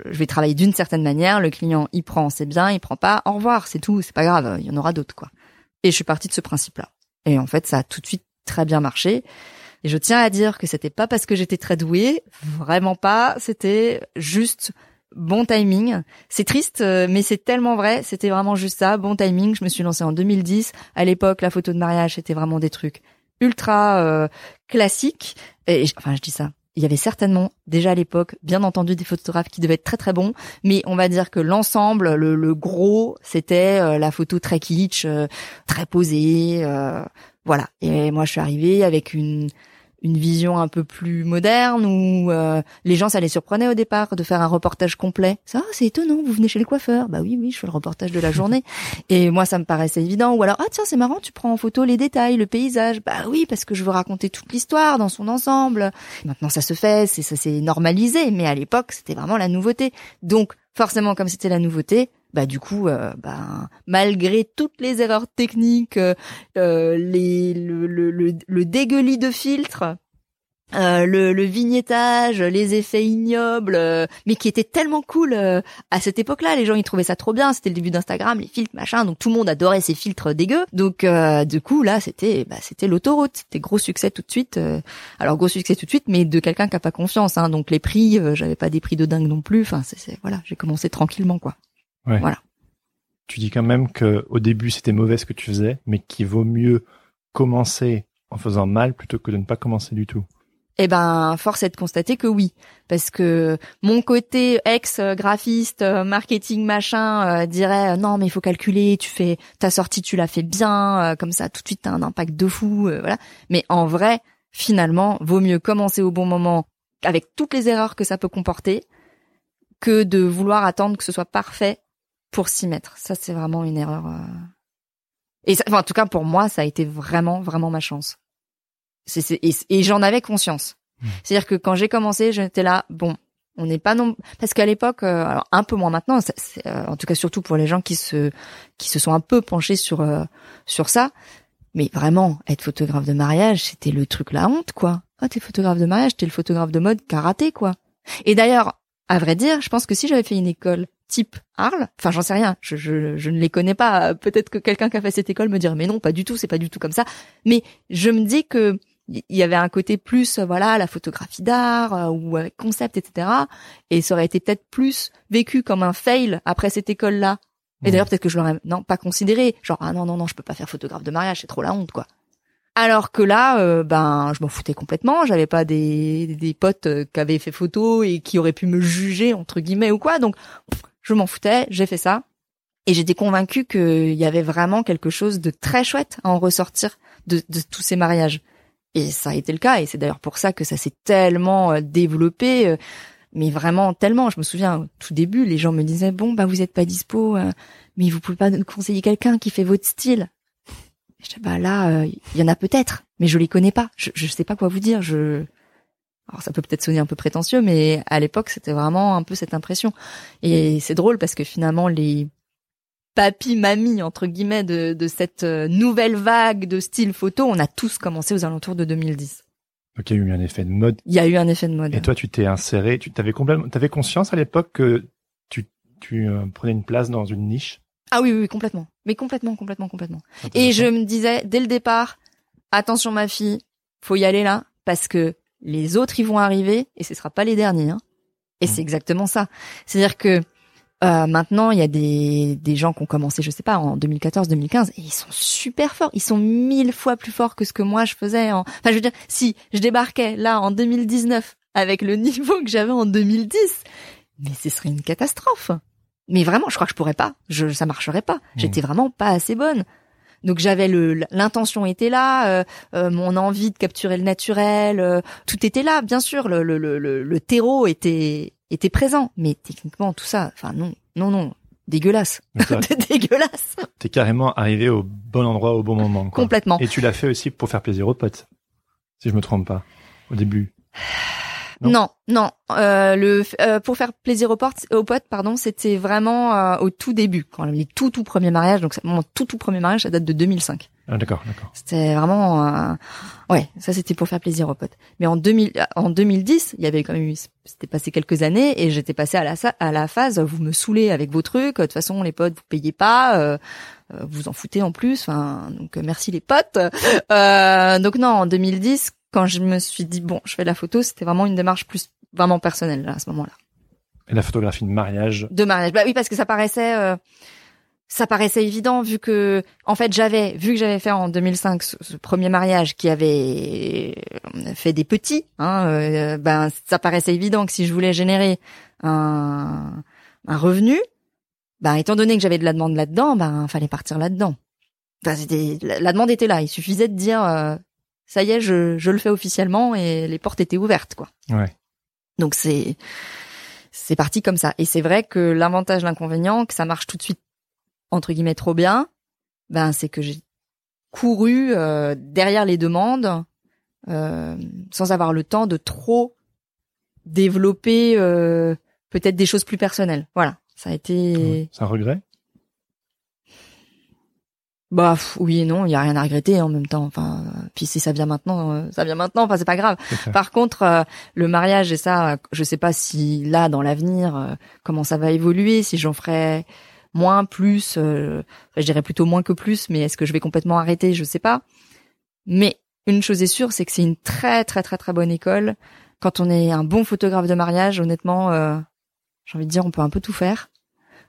je vais travailler d'une certaine manière. Le client, il prend, c'est bien, il prend pas, au revoir, c'est tout, c'est pas grave, il y en aura d'autres, quoi. Et je suis partie de ce principe-là. Et en fait, ça a tout de suite très bien marché. Et je tiens à dire que c'était pas parce que j'étais très douée, vraiment pas. C'était juste bon timing. C'est triste, euh, mais c'est tellement vrai. C'était vraiment juste ça, bon timing. Je me suis lancée en 2010. À l'époque, la photo de mariage, c'était vraiment des trucs ultra euh, classiques. Et enfin, je dis ça. Il y avait certainement déjà à l'époque, bien entendu, des photographes qui devaient être très très bons, mais on va dire que l'ensemble, le, gros, c'était euh, la photo très kitsch, euh, très posée, euh, voilà. Et moi, je suis arrivée avec une une vision un peu plus moderne où euh, les gens ça les surprenait au départ de faire un reportage complet. Ça, ah, c'est étonnant, vous venez chez le coiffeur. Bah oui, oui, je fais le reportage de la journée. Et moi, ça me paraissait évident. Ou alors, ah tiens, c'est marrant, tu prends en photo les détails, le paysage. Bah oui, parce que je veux raconter toute l'histoire dans son ensemble. Maintenant, ça se fait, c'est ça s'est normalisé, mais à l'époque, c'était vraiment la nouveauté. Donc, forcément, comme c'était la nouveauté, bah du coup, euh, bah, malgré toutes les erreurs techniques, euh, euh, les, le, le, le, dégueulis de filtres, euh, le, le vignettage, les effets ignobles, euh, mais qui étaient tellement cool euh, à cette époque-là. Les gens ils trouvaient ça trop bien. C'était le début d'Instagram, les filtres machin, donc tout le monde adorait ces filtres dégueux. Donc euh, du coup là, c'était bah, c'était l'autoroute, c'était gros succès tout de suite. alors gros succès tout de suite, mais de quelqu'un qui a pas confiance. Hein, donc les prix, j'avais pas des prix de dingue non plus. Enfin c'est- voilà, j'ai commencé tranquillement quoi. Ouais. Voilà. tu dis quand même que au début c'était mauvais ce que tu faisais, mais qu'il vaut mieux commencer en faisant mal plutôt que de ne pas commencer du tout. Eh ben, force est de constater que oui, parce que mon côté ex graphiste, marketing machin euh, dirait euh, non mais il faut calculer, tu fais ta sortie, tu la fais bien, euh, comme ça tout de suite t'as un impact de fou, voilà. Mais en vrai, finalement, vaut mieux commencer au bon moment avec toutes les erreurs que ça peut comporter que de vouloir attendre que ce soit parfait pour s'y mettre. Ça c'est vraiment une erreur. Et ça, en tout cas pour moi, ça a été vraiment vraiment ma chance et, j'en avais conscience. Mmh. C'est-à-dire que quand j'ai commencé, j'étais là, bon, on n'est pas non parce qu'à l'époque, euh, alors un peu moins maintenant, euh, en tout cas surtout pour les gens qui se qui se sont un peu penchés sur euh, sur ça, mais vraiment être photographe de mariage, c'était le truc la honte quoi. Ah t'es photographe de mariage, t'es le photographe de mode karaté quoi. Et d'ailleurs, à vrai dire, je pense que si j'avais fait une école type Arles, enfin j'en sais rien, je, je, je ne les connais pas. Peut-être que quelqu'un qui a fait cette école me dirait mais non, pas du tout, c'est pas du tout comme ça. Mais je me dis que il y avait un côté plus voilà la photographie d'art euh, ou avec concept etc et ça aurait été peut-être plus vécu comme un fail après cette école là et d'ailleurs peut-être que je l'aurais non pas considéré. Genre ah non non non je peux pas faire photographe de mariage c'est trop la honte quoi. Alors que là euh, ben je m'en foutais complètement. J'avais pas des des potes euh, qui avaient fait photo et qui auraient pu me juger entre guillemets ou quoi. Donc je m'en foutais j'ai fait ça et j'étais convaincue qu'il y avait vraiment quelque chose de très chouette à en ressortir de, de tous ces mariages et ça a été le cas, et c'est d'ailleurs pour ça que ça s'est tellement euh, développé, euh, mais vraiment tellement. Je me souviens, au tout début, les gens me disaient, bon, bah vous êtes pas dispo, euh, mais vous pouvez pas nous conseiller quelqu'un qui fait votre style. je dis, bah là, il y en a peut-être, mais je les connais pas. Je, je sais pas quoi vous dire. Je, alors ça peut peut-être sonner un peu prétentieux, mais à l'époque, c'était vraiment un peu cette impression. Et c'est drôle parce que finalement, les papy, mamie, entre guillemets, de, de cette euh, nouvelle vague de style photo, on a tous commencé aux alentours de 2010. Donc il y a eu un effet de mode. Il y a eu un effet de mode. Et toi, tu t'es inséré, tu t'avais complètement, t'avais conscience à l'époque que tu, tu euh, prenais une place dans une niche? Ah oui, oui, complètement. Mais complètement, complètement, complètement. Et je me disais dès le départ, attention ma fille, faut y aller là, parce que les autres ils vont arriver et ce sera pas les derniers. Hein. Et mmh. c'est exactement ça. C'est-à-dire que euh, maintenant, il y a des, des gens qui ont commencé, je sais pas, en 2014-2015, et ils sont super forts. Ils sont mille fois plus forts que ce que moi je faisais. En... Enfin, je veux dire, si je débarquais là en 2019 avec le niveau que j'avais en 2010, mais ce serait une catastrophe. Mais vraiment, je crois que je pourrais pas. Je, ça marcherait pas. Mmh. J'étais vraiment pas assez bonne. Donc j'avais le l'intention était là, euh, euh, mon envie de capturer le naturel, tout était là, bien sûr. Le, le, le, le terreau était était présent. Mais techniquement, tout ça, enfin non, non, non, dégueulasse, dégueulasse. T'es carrément arrivé au bon endroit au bon moment. Quoi. Complètement. Et tu l'as fait aussi pour faire plaisir aux potes, si je me trompe pas, au début. Non, non. Euh, le euh, pour faire plaisir aux potes, aux potes, pardon, c'était vraiment euh, au tout début, quand les tout tout premiers mariages. Donc mon tout tout premier mariage, ça date de 2005. Ah, d'accord, d'accord. C'était vraiment, euh, ouais, ça c'était pour faire plaisir aux potes. Mais en 2000, en 2010, il y avait quand même eu, c'était passé quelques années et j'étais passé à la à la phase, vous me saoulez avec vos trucs. De toute façon, les potes, vous payez pas, euh, euh vous en foutez en plus. Enfin, donc euh, merci les potes. Euh, donc non, en 2010, quand je me suis dit bon, je fais la photo, c'était vraiment une démarche plus vraiment personnelle là, à ce moment-là. Et la photographie de mariage? De mariage, bah oui, parce que ça paraissait ça paraissait évident vu que en fait j'avais vu que j'avais fait en 2005 ce, premier mariage qui avait fait des petits hein, euh, ben ça paraissait évident que si je voulais générer un, un revenu ben étant donné que j'avais de la demande là-dedans ben fallait partir là-dedans la, demande était là il suffisait de dire euh, ça y est je, je le fais officiellement et les portes étaient ouvertes quoi ouais. donc c'est c'est parti comme ça et c'est vrai que l'avantage l'inconvénient que ça marche tout de suite entre guillemets trop bien, ben c'est que j'ai couru euh, derrière les demandes euh, sans avoir le temps de trop développer euh, peut-être des choses plus personnelles. Voilà, ça a été. C'est un regret. Bah oui et non, il y a rien à regretter en même temps. Enfin, puis si ça vient maintenant, ça vient maintenant. Enfin, c'est pas grave. Par contre, le mariage et ça, je sais pas si là dans l'avenir comment ça va évoluer, si j'en ferai moins, plus, euh, je dirais plutôt moins que plus, mais est-ce que je vais complètement arrêter Je sais pas. Mais une chose est sûre, c'est que c'est une très très très très bonne école. Quand on est un bon photographe de mariage, honnêtement, euh, j'ai envie de dire, on peut un peu tout faire.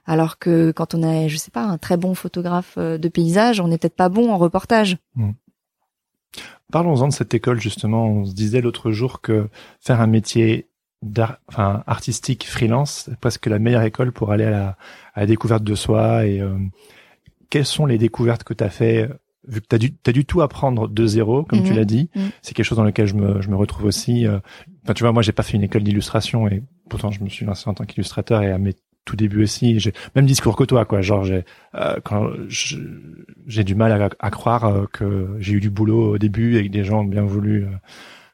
Alors que quand on est, je sais pas, un très bon photographe euh, de paysage, on n'est peut-être pas bon en reportage. Parlons-en de cette école justement. On se disait l'autre jour que faire un métier enfin, artistique freelance, c'est presque la meilleure école pour aller à la, à la découverte de soi. Et euh, quelles sont les découvertes que tu as fait vu que tu as dû, as dû tout apprendre de zéro, comme tu Mhm. l'as dit, Mhm. c'est quelque chose dans lequel je me, je me retrouve aussi. euh, Enfin, tu vois, moi, j'ai pas fait une école d'illustration et pourtant, je me suis lancé en tant qu'illustrateur et à mes tout débuts aussi, j'ai même discours que toi, quoi. Genre, j'ai euh, quand j'ai du mal à, à croire euh, que j'ai eu du boulot au début et que des gens ont bien voulu euh,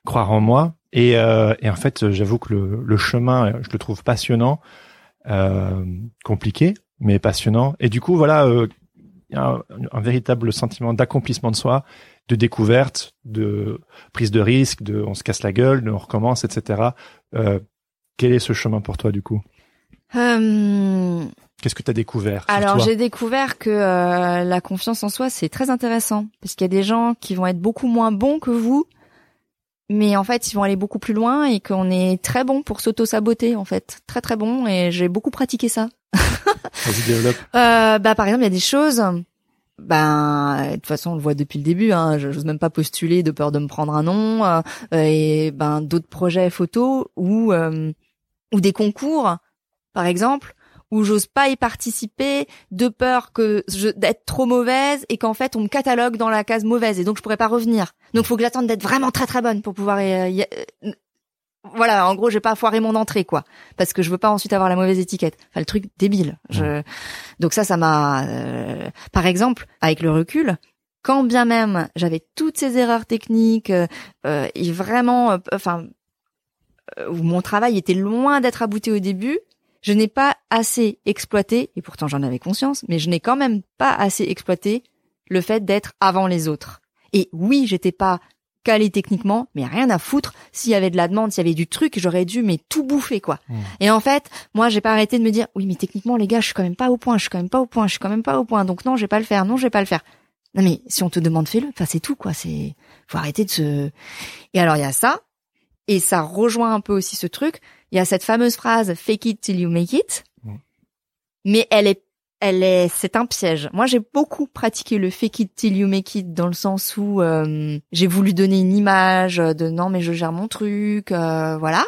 croire en moi. Et, euh, et en fait, j'avoue que le, le chemin, je le trouve passionnant, euh, compliqué, mais passionnant. Et du coup, voilà, euh, y a un, véritable sentiment d'accomplissement de soi, de découverte, de prise de risque, de on se casse la gueule, de on recommence, etc. Quel est ce chemin pour toi du coup? Euh, Qu'est-ce que tu as découvert alors j'ai découvert que euh, la confiance en soi c'est très intéressant parce qu'il y a des gens qui vont être beaucoup moins bons que vous, mais en fait ils vont aller beaucoup plus loin et qu'on est très bon pour s'auto-saboter en fait, très très bon et j'ai beaucoup pratiqué ça. Vas-y, développe. Euh, bah par exemple, il y a des choses. Ben, de toute façon, on le voit depuis le début. Hein, je n'ose même pas postuler de peur de me prendre un nom. euh, et ben d'autres projets photos ou euh, ou des concours, par exemple, où j'ose pas y participer de peur que je d'être trop mauvaise et qu'en fait on me catalogue dans la case mauvaise et donc je pourrais pas revenir. Donc faut que j'attende d'être vraiment très très bonne pour pouvoir y- y- euh, voilà, en gros, j'ai pas foiré mon entrée, quoi, parce que je veux pas ensuite avoir la mauvaise étiquette. Enfin, le truc débile. Je... Donc ça, ça m'a. euh, Par exemple, avec le recul, quand bien même j'avais toutes ces erreurs techniques euh, euh, et vraiment, euh, enfin, euh, où mon travail était loin d'être abouti au début, je n'ai pas assez exploité, et pourtant j'en avais conscience, mais je n'ai quand même pas assez exploité le fait d'être avant les autres. Et oui, j'étais pas calé techniquement, mais rien à foutre. S'il y avait de la demande, s'il y avait du truc, j'aurais dû mais tout bouffer quoi. Mm. Et en fait, moi j'ai pas arrêté de me dire oui mais techniquement les gars, je suis quand même pas au point, je suis quand même pas au point, je suis quand même pas au point. Donc non, je vais pas le faire, non, je vais pas le faire. Non mais si on te demande fais-le, enfin c'est tout quoi, c'est faut arrêter de se Et alors il y a ça et ça rejoint un peu aussi ce truc, il y a cette fameuse phrase fake it till you make it. Mm. Mais elle est elle est, c'est un piège. Moi, j'ai beaucoup pratiqué le fake it till you make it dans le sens où euh, j'ai voulu donner une image de non mais je gère mon truc, euh, voilà.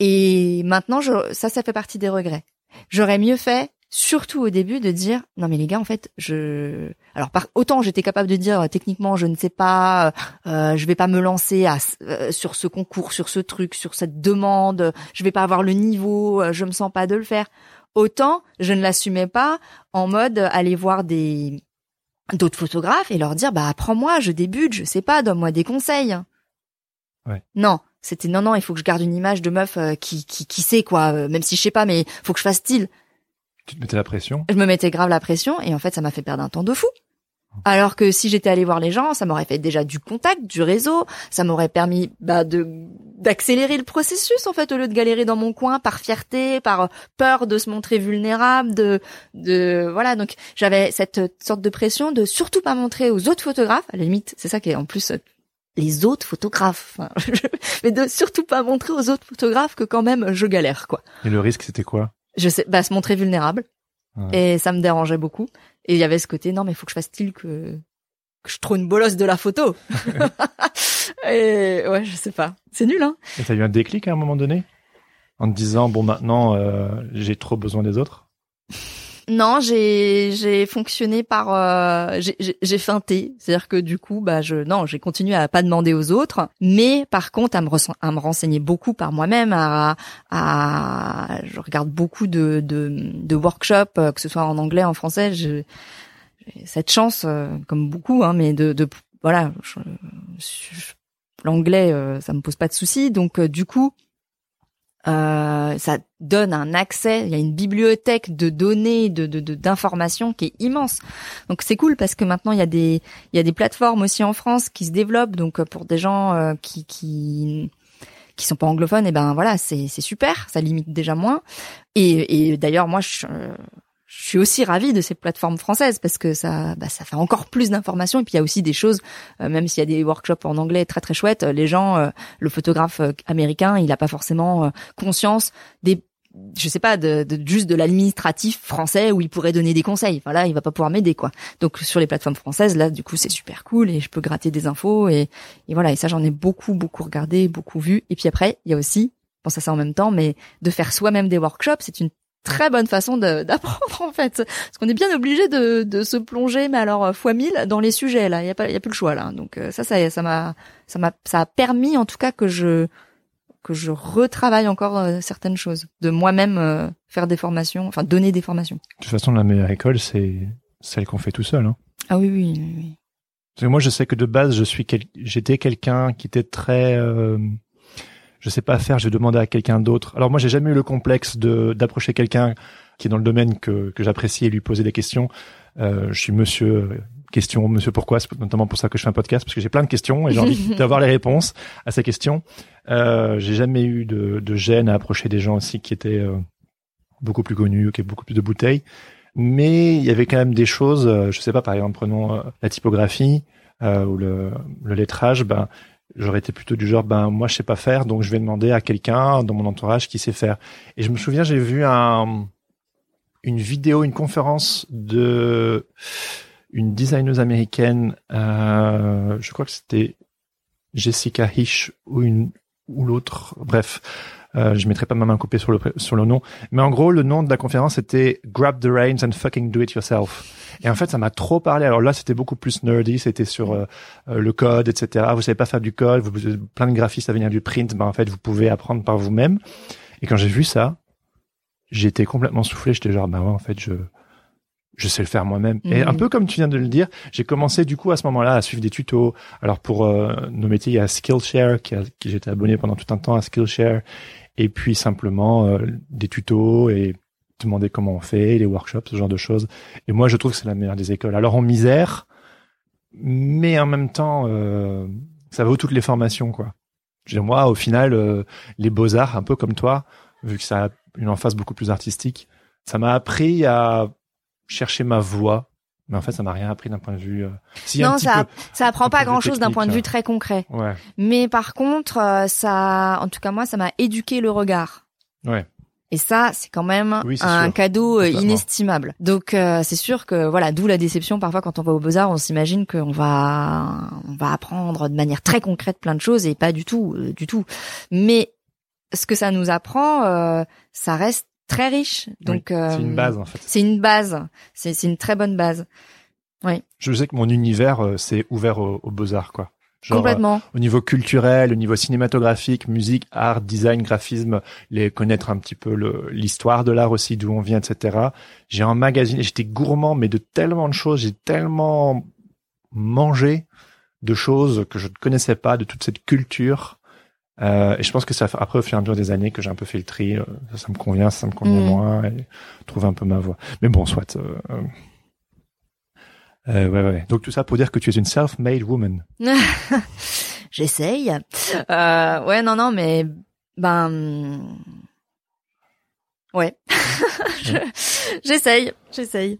Et maintenant, je, ça, ça fait partie des regrets. J'aurais mieux fait, surtout au début, de dire non mais les gars, en fait, je, alors par autant j'étais capable de dire euh, techniquement je ne sais pas, euh, je vais pas me lancer à, euh, sur ce concours, sur ce truc, sur cette demande, je vais pas avoir le niveau, euh, je me sens pas de le faire. Autant je ne l'assumais pas en mode euh, aller voir des d'autres photographes et leur dire bah apprends-moi, je débute, je sais pas, donne-moi des conseils. Ouais. Non, c'était non non, il faut que je garde une image de meuf euh, qui qui qui sait quoi, euh, même si je sais pas mais faut que je fasse style. Tu te mettais la pression? Je me mettais grave la pression et en fait ça m'a fait perdre un temps de fou. Alors que si j'étais allée voir les gens, ça m'aurait fait déjà du contact, du réseau, ça m'aurait permis bah, de d'accélérer le processus en fait au lieu de galérer dans mon coin par fierté, par peur de se montrer vulnérable, de de voilà donc j'avais cette sorte de pression de surtout pas montrer aux autres photographes. À la limite, c'est ça qui est en plus euh, les autres photographes, Enfin, mais de surtout pas montrer aux autres photographes que quand même je galère quoi Et le risque, c'était quoi? Je sais bah se montrer vulnérable. Ouais. et ça me dérangeait beaucoup. Et il y avait ce côté non mais il faut que je fasse style que que je trouve une bolosse de la photo. Et ouais je sais pas. C'est nul hein. Et t'as eu un déclic à un moment donné? En te disant, bon, maintenant, euh, j'ai trop besoin des autres? Non j'ai j'ai fonctionné par euh, j'ai- feinté c'est à dire que du coup bah je non j'ai continué à pas demander aux autres. Mais par contre à me renseigner beaucoup par moi-même à à je regarde beaucoup de de, de workshops euh, que ce soit en anglais en français. J'ai cette chance euh, comme beaucoup hein mais de de voilà je- je- l'anglais euh, ça me pose pas de soucis. Donc du coup euh, ça donne un accès, il y a une bibliothèque de données, de de- de- d'informations qui est immense. Donc c'est cool parce que maintenant il y a des il y a des plateformes aussi en France qui se développent. Donc euh, pour des gens euh, qui qui qui sont pas anglophones, et ben voilà c'est c'est super, ça limite déjà moins. Et, et d'ailleurs moi je euh, je suis aussi ravie de ces plateformes françaises parce que ça, bah, ça fait encore plus d'informations. Et puis il y a aussi des choses, euh, même s'il y a des workshops en anglais très très chouettes, euh, les gens, euh, le photographe américain, il n'a pas forcément conscience des je sais pas, de, de juste de l'administratif français où il pourrait donner des conseils. Enfin là, il va pas pouvoir m'aider quoi. Donc sur les plateformes françaises, là, du coup, c'est super cool et je peux gratter des infos et, et voilà. Et ça, j'en ai beaucoup, beaucoup regardé, beaucoup vu. Et puis après, il y a aussi, pense à ça en même temps, mais de faire soi-même des workshops, c'est une très bonne façon d'apprendre en fait parce qu'on est bien obligé de, de se plonger mais alors euh, fois mille dans les sujets là il y a pas il y a plus le choix là donc euh, ça ça ça m'a ça m'a ça a permis en tout cas que je que je retravaille encore euh, certaines choses, de moi-même euh, faire des formations, enfin donner des formations. De toute façon, la meilleure école, c'est celle qu'on fait tout seul. Hein. Ah oui, oui, oui. Parce que moi, je sais que de base, je suis, j'étais quelqu'un qui était très, euh, je sais pas faire, je vais demander à quelqu'un d'autre. Alors moi, j'ai jamais eu le complexe de d'approcher quelqu'un qui est dans le domaine que que j'apprécie et lui poser des questions. Euh, je suis Monsieur question, monsieur pourquoi, c'est notamment pour ça que je fais un podcast, parce que j'ai plein de questions et j'ai envie d'avoir les réponses à ces questions. Euh, j'ai jamais eu de, de, gêne à approcher des gens aussi qui étaient euh, beaucoup plus connus, qui avaient beaucoup plus de bouteilles. Mais il y avait quand même des choses, euh, je sais pas, par exemple, prenons euh, la typographie euh, ou le, le, lettrage, ben, j'aurais été plutôt du genre, ben, moi, je sais pas faire, donc je vais demander à quelqu'un dans mon entourage qui sait faire. Et je me souviens, j'ai vu un, une vidéo, une conférence de une designeuse américaine, euh, je crois que c'était Jessica Hish ou une ou l'autre, bref, euh, je mettrai pas ma main coupée sur le sur le nom, mais en gros le nom de la conférence était Grab the reins and fucking do it yourself. Et en fait ça m'a trop parlé. Alors là c'était beaucoup plus nerdy, c'était sur euh, euh, le code, etc. Vous savez pas faire du code, vous avez plein de graphistes à venir du print, ben en fait vous pouvez apprendre par vous-même. Et quand j'ai vu ça, j'étais complètement soufflé. J'étais genre bah ouais en fait je je sais le faire moi-même. Et un mhm. peu comme tu viens de le dire, j'ai commencé du coup à ce moment-là à suivre des tutos. Alors pour euh, nos métiers, il y a Skillshare qui, a, qui j'étais abonné pendant tout un temps à Skillshare, et puis simplement euh, des tutos et demander comment on fait, les workshops, ce genre de choses. Et moi, je trouve que c'est la meilleure des écoles. Alors en misère, mais en même temps, euh, ça vaut toutes les formations, quoi. Je moi, au final, les beaux arts, un peu comme toi, vu que ça a une emphase beaucoup plus artistique, ça m'a appris à chercher ma voix. Mais en fait, ça m'a rien appris d'un point de vue. Euh... non, ça, ça apprend pas grand chose d'un point de vue très concret. Ouais. Mais par contre, euh, ça, en tout cas moi, ça m'a éduqué le regard. Ouais. Et ça, c'est quand même un cadeau euh, inestimable. Donc euh, c'est sûr que voilà, d'où la déception parfois quand on va au Beaux Arts, on s'imagine qu'on va on va apprendre de manière très concrète plein de choses et pas du tout, du tout. Mais ce que ça nous apprend, ça reste très riche. Donc c'est une euh, base en fait. C'est une base. C'est c'est une très bonne base. Oui. Je sais que mon univers euh, c'est ouvert aux, beaux arts quoi. Genre, Complètement. Euh, au niveau culturel, au niveau cinématographique, musique, art, design, graphisme, les connaître un petit peu l'histoire de l'art aussi, d'où on vient, etc. J'ai un magazine, j'étais gourmand, mais de tellement de choses, j'ai tellement mangé de choses que je ne connaissais pas, de toute cette culture euh, et je pense que ça après au fur et à mesure des années que j'ai un peu fait le tri, euh, ça, ça, me convient, ça, me convient mm. moins, et trouver un peu ma voix. Mais bon, soit. Euh, euh, euh, ouais, ouais. Donc tout ça pour dire que tu es une self-made woman. J'essaye. ouais, non, non, mais ben, ouais. j'essaye, j'essaye.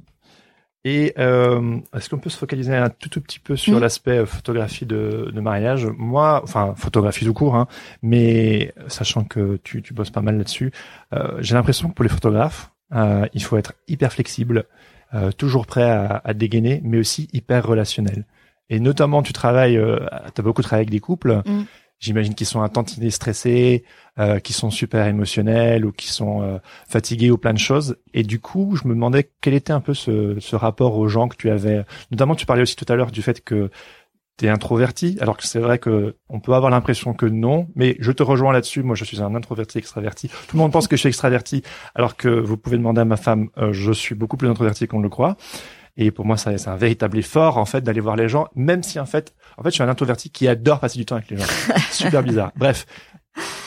Et euh, est-ce qu'on peut se focaliser un tout, tout petit peu sur l'aspect euh, photographie de, de, mariage? Moi, enfin photographie tout court, hein, mais sachant que tu, tu bosses pas mal là-dessus, euh, j'ai l'impression que pour les photographes, euh, il faut être hyper flexible, euh, toujours prêt à, à, dégainer, mais aussi hyper relationnel. Et notamment, tu travailles, euh, tu as beaucoup travaillé avec des couples. Mm. J'imagine qu'ils sont un tantinet stressés, euh, qui sont super émotionnels ou qui sont euh, fatigués ou plein de choses. Et du coup, je me demandais quel était un peu ce, ce rapport aux gens que tu avais. Notamment, tu parlais aussi tout à l'heure du fait que tu es introverti, alors que c'est vrai que on peut avoir l'impression que non, mais je te rejoins là-dessus. Moi, je suis un introverti extraverti. Tout le monde pense que je suis extraverti, alors que vous pouvez demander à ma femme, euh, je suis beaucoup plus introverti qu'on le croit. Et pour moi, c'est un véritable effort en fait d'aller voir les gens, même si en fait, en fait, je suis un introverti qui adore passer du temps avec les gens. Super bizarre. Bref,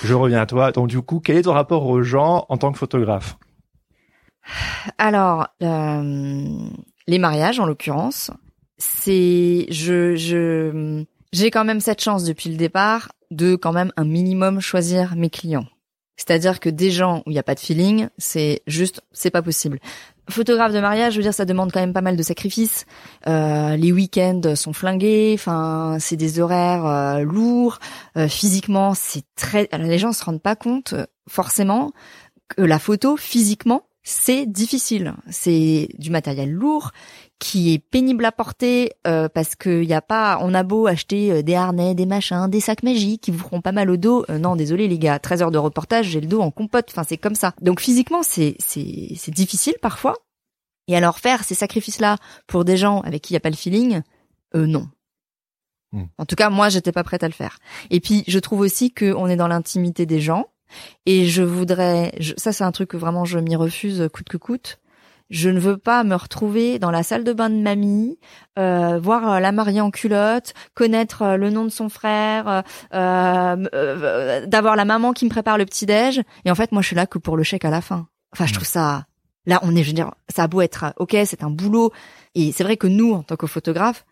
je reviens à toi. Donc du coup, quel est ton rapport aux gens en tant que photographe? Alors, euh, les mariages en l'occurrence, c'est je je j'ai quand même cette chance depuis le départ de quand même un minimum choisir mes clients. C'est-à-dire que des gens où il n'y a pas de feeling, c'est juste, c'est pas possible. Photographe de mariage, je veux dire, ça demande quand même pas mal de sacrifices. Euh, les week-ends sont flingués, enfin, c'est des horaires euh, lourds. Euh, physiquement, c'est très. les gens se rendent pas compte forcément, la photo physiquement, c'est difficile. C'est du matériel lourd qui est pénible à porter euh, parce que y a pas, on a beau acheter euh, des harnais, des machins, des sacs magiques qui vous feront pas mal au dos. Euh, non, désolé les gars, 13 heures de reportage, j'ai le dos en compote. Enfin, c'est comme ça. Donc physiquement, c'est c'est c'est difficile parfois. Et alors faire ces sacrifices-là pour des gens avec qui il y a pas le feeling, euh, non. Hmm. En tout cas, moi, j'étais pas prête à le faire. Et puis, je trouve aussi qu'on est dans l'intimité des gens. Et je voudrais, je- ça c'est un truc que vraiment je m'y refuse coûte que coûte. Je ne veux pas me retrouver dans la salle de bain de mamie, euh, voir euh, la mariée en culotte, connaître euh, le nom de son frère, euh, euh, d'avoir la maman qui me prépare le petit déj. Et en fait, moi, je suis là que pour le chèque à la fin. Enfin, je trouve ça. Là, on est, je veux dire, ça a beau être, ok, c'est un boulot. Et c'est vrai que nous, en tant que photographe,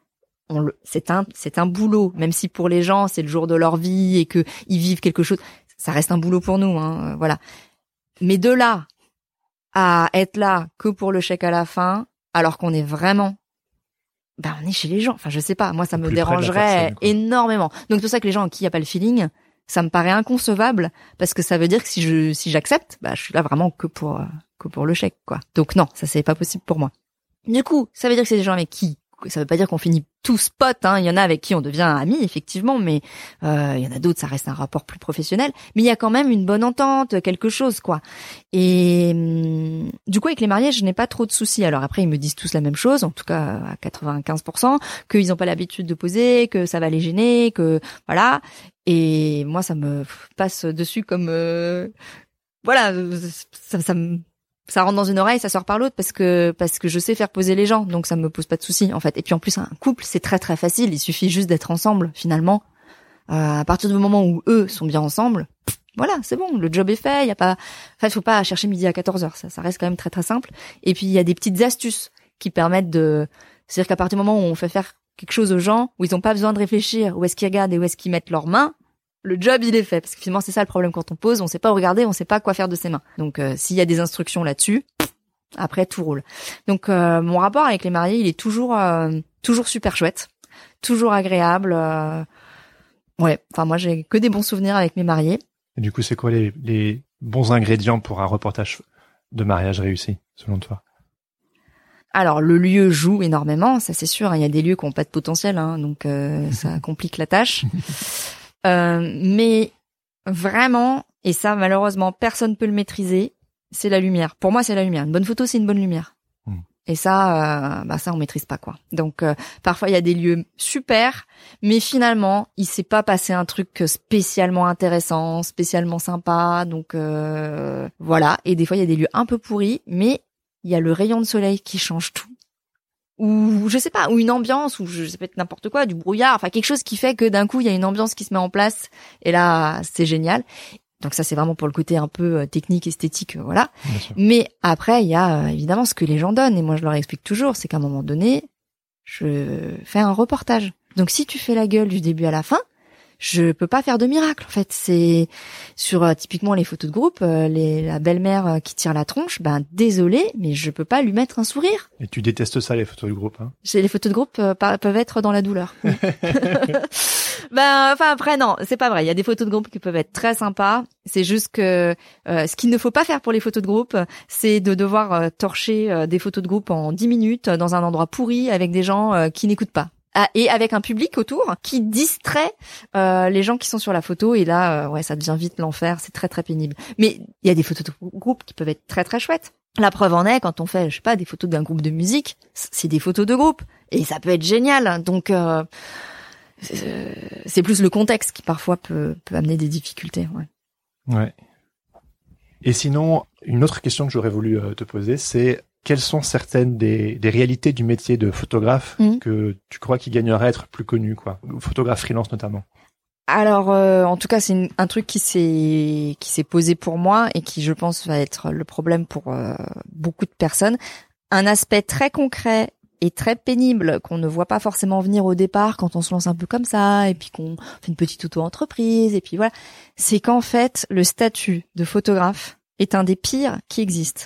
on le, c'est un, c'est un boulot. Même si pour les gens, c'est le jour de leur vie et que ils vivent quelque chose, ça reste un boulot pour nous, hein, voilà. Mais de là à être là que pour le chèque à la fin, alors qu'on est vraiment, ben on est chez les gens. Enfin, je sais pas, moi ça me dérangerait énormément. Donc c'est pour ça que les gens qui il y a pas le feeling, ça me paraît inconcevable parce que ça veut dire que si je si j'accepte, bah je suis là vraiment que pour euh, que pour le chèque quoi. Donc non, ça c'est pas possible pour moi. Du coup, ça veut dire que c'est des gens avec qui ça veut pas dire qu'on finit tous potes, hein. il y en a avec qui on devient amis effectivement, mais euh, il y en a d'autres ça reste un rapport plus professionnel, mais il y a quand même une bonne entente, quelque chose quoi. Et hum, du coup avec les mariés, je n'ai pas trop de soucis. Alors après ils me disent tous la même chose, en tout cas à 95%, qu'ils n'ont pas l'habitude de poser, que ça va les gêner, que voilà. Et moi ça me passe dessus comme euh, voilà, ça, ça me ça rentre dans une oreille, ça sort par l'autre parce que parce que je sais faire poser les gens, donc ça me pose pas de soucis en fait. Et puis en plus un couple c'est très très facile, il suffit juste d'être ensemble finalement. Euh, à partir du moment où eux sont bien ensemble, voilà c'est bon, le job est fait. Il y a pas, enfin faut pas chercher midi à 14 heures, ça ça reste quand même très très simple. Et puis il y a des petites astuces qui permettent de, c'est-à-dire qu'à partir du moment où on fait faire quelque chose aux gens où ils ont pas besoin de réfléchir où est-ce qu'ils regardent et où est-ce qu'ils mettent leurs mains, le job il est fait parce que finalement c'est ça le problème quand on pose, on sait pas où regarder, on sait pas quoi faire de ses mains. Donc euh, s'il y a des instructions là-dessus, après tout roule. Donc euh, mon rapport avec les mariés, il est toujours euh, toujours super chouette, toujours agréable. euh, Ouais, enfin moi j'ai que des bons souvenirs avec mes mariés. Et du coup, c'est quoi les, les bons ingrédients pour un reportage de mariage réussi, selon toi? Alors le lieu joue énormément, ça c'est sûr. Il y a des lieux qui ont pas de potentiel, hein, donc euh, ça complique la tâche. Euh, mais vraiment, et ça malheureusement personne peut le maîtriser, c'est la lumière. Pour moi, c'est la lumière. Une bonne photo, c'est une bonne lumière. Hmm. Et ça, euh, bah ça on maîtrise pas quoi. Donc euh, parfois il y a des lieux super, mais finalement il s'est pas passé un truc spécialement intéressant, spécialement sympa. Donc euh, voilà. Et des fois il y a des lieux un peu pourris, mais il y a le rayon de soleil qui change tout. Ou je sais pas, ou une ambiance, ou je sais pas n'importe quoi, du brouillard, enfin quelque chose qui fait que d'un coup il y a une ambiance qui se met en place. Et là c'est génial. Donc ça c'est vraiment pour le côté un peu euh, technique, esthétique, euh, voilà. Mais après, il y a euh, évidemment ce que les gens donnent. Et moi, je leur explique toujours, c'est qu'à un moment donné, je fais un reportage. Donc, si tu fais la gueule du début à la fin, je peux pas faire de miracle. En fait, c'est sur euh, typiquement les photos de groupe, euh, les, la belle-mère euh, qui tire la tronche. Ben, désolé, mais je peux pas lui mettre un sourire. Et tu détestes ça, les photos de groupe, hein? Les photos de groupe euh, peuvent être dans la douleur. Oui. ben, enfin après non, c'est pas vrai. Il y a des photos de groupe qui peuvent être très sympas. C'est juste que euh, ce qu'il ne faut pas faire pour les photos de groupe, c'est de devoir euh, torcher des photos de groupe en 10 minutes dans un endroit pourri avec des gens qui n'écoutent pas. Ah, et avec un public autour qui distrait euh, les gens qui sont sur la photo. Et là euh, ouais ça devient vite l'enfer. C'est très très pénible. Mais il y a des photos de groupe qui peuvent être très très chouettes. La preuve en est quand on fait je sais pas des photos d'un groupe de musique c'est des photos de groupe. Et ça peut être génial. Donc euh, c'est plus le contexte qui parfois peut, peut amener des difficultés ouais. Ouais. Et sinon, une autre question que j'aurais voulu euh, te poser, c'est quelles sont certaines des, des réalités du métier de photographe Mhm. que tu crois qui gagnerait à être plus connu, quoi, photographe freelance notamment. Alors, euh, en tout cas, c'est un truc qui s'est qui s'est posé pour moi et qui, je pense, va être le problème pour euh, beaucoup de personnes. Un aspect très concret et très pénible qu'on ne voit pas forcément venir au départ quand on se lance un peu comme ça et puis qu'on fait une petite auto-entreprise et puis voilà, c'est qu'en fait, le statut de photographe est un des pires qui existent.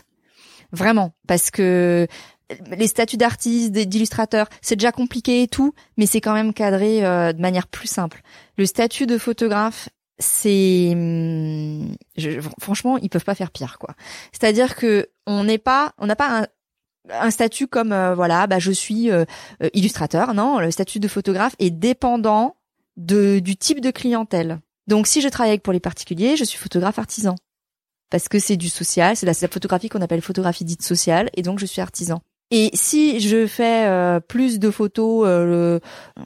Vraiment, parce que les statuts d'artistes, d'illustrateurs, c'est déjà compliqué et tout, mais c'est quand même cadré euh, de manière plus simple. Le statut de photographe c'est je- franchement ils peuvent pas faire pire quoi. C'est-à-dire que on n'est pas on n'a pas un un statut comme euh, voilà bah je suis euh, euh, illustrateur non le statut de photographe est dépendant de du type de clientèle donc si je travaille avec pour les particuliers je suis photographe artisan parce que c'est du social c'est la, la photographie qu'on appelle photographie dite sociale et donc je suis artisan et si je fais euh, plus de photos euh, le-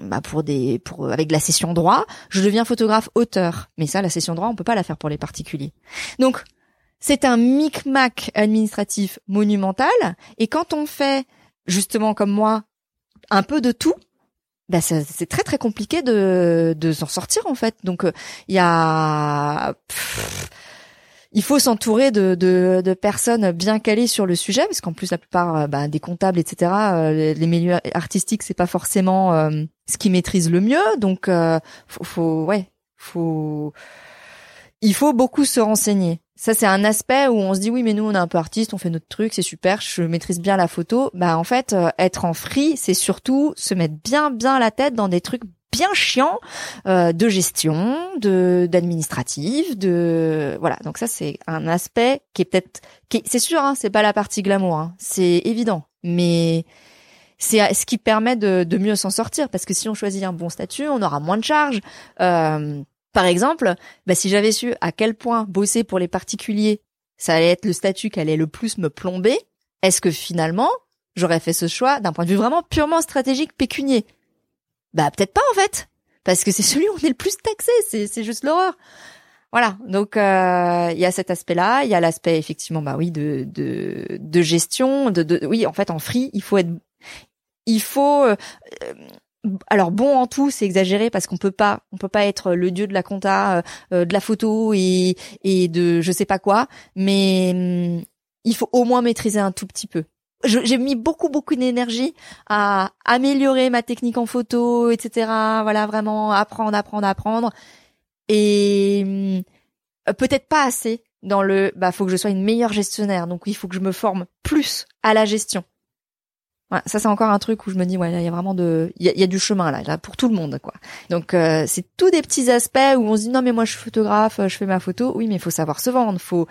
bah, pour des pour avec la session droit je deviens photographe auteur mais ça la session droit on peut pas la faire pour les particuliers donc c'est un micmac administratif monumental. Et quand on fait, justement comme moi, un peu de tout, bah c'est très très compliqué de, de s'en sortir en fait. Donc euh, il y a... pff, il faut s'entourer de, de, de personnes bien calées sur le sujet, parce qu'en plus la plupart euh, bah, des comptables, etc., euh, les, les milieux artistiques, c'est pas forcément euh, ce qui maîtrise le mieux. Donc euh, faut, faut ouais, faut il faut beaucoup se renseigner. Ça, c'est un aspect où on se dit oui, mais nous, on est un peu artiste, on fait notre truc, c'est super, je maîtrise bien la photo. Bah, en fait, euh, être en free, c'est surtout se mettre bien, bien la tête dans des trucs bien chiants euh, de gestion, de d'administratif, de voilà. Donc ça, c'est un aspect qui est peut-être, qui est- c'est sûr, hein, c'est pas la partie glamour, hein, c'est évident, mais c'est ce qui permet de, de mieux s'en sortir parce que si on choisit un bon statut, on aura moins de charges. Euh, par exemple, bah, si j'avais su à quel point bosser pour les particuliers, ça allait être le statut qui allait le plus me plomber, est-ce que finalement, j'aurais fait ce choix d'un point de vue vraiment purement stratégique pécunier? Bah peut-être pas en fait, parce que c'est celui où on est le plus taxé, c'est c'est juste l'horreur. Voilà, donc euh, il y a cet aspect-là, il y a l'aspect effectivement bah oui de de de gestion, de, de oui en fait en free, il faut être il faut euh, alors bon en tout, c'est exagéré parce qu'on peut pas, on peut pas être le dieu de la compta, euh, euh, de la photo et et de je sais pas quoi, mais hum, il faut au moins maîtriser un tout petit peu. J'ai mis beaucoup beaucoup d'énergie à améliorer ma technique en photo, etc. Voilà, vraiment apprendre, apprendre, apprendre, et hum, peut-être pas assez dans le. Bah, faut que je sois une meilleure gestionnaire, donc il faut que je me forme plus à la gestion. Ouais, ça c'est encore un truc où je me dis ouais il y a vraiment de il y y a du chemin là, là pour tout le monde quoi. Donc euh, c'est tous des petits aspects où on se dit non mais moi je suis photographe, euh, je fais ma photo. Oui mais il faut savoir se vendre, faut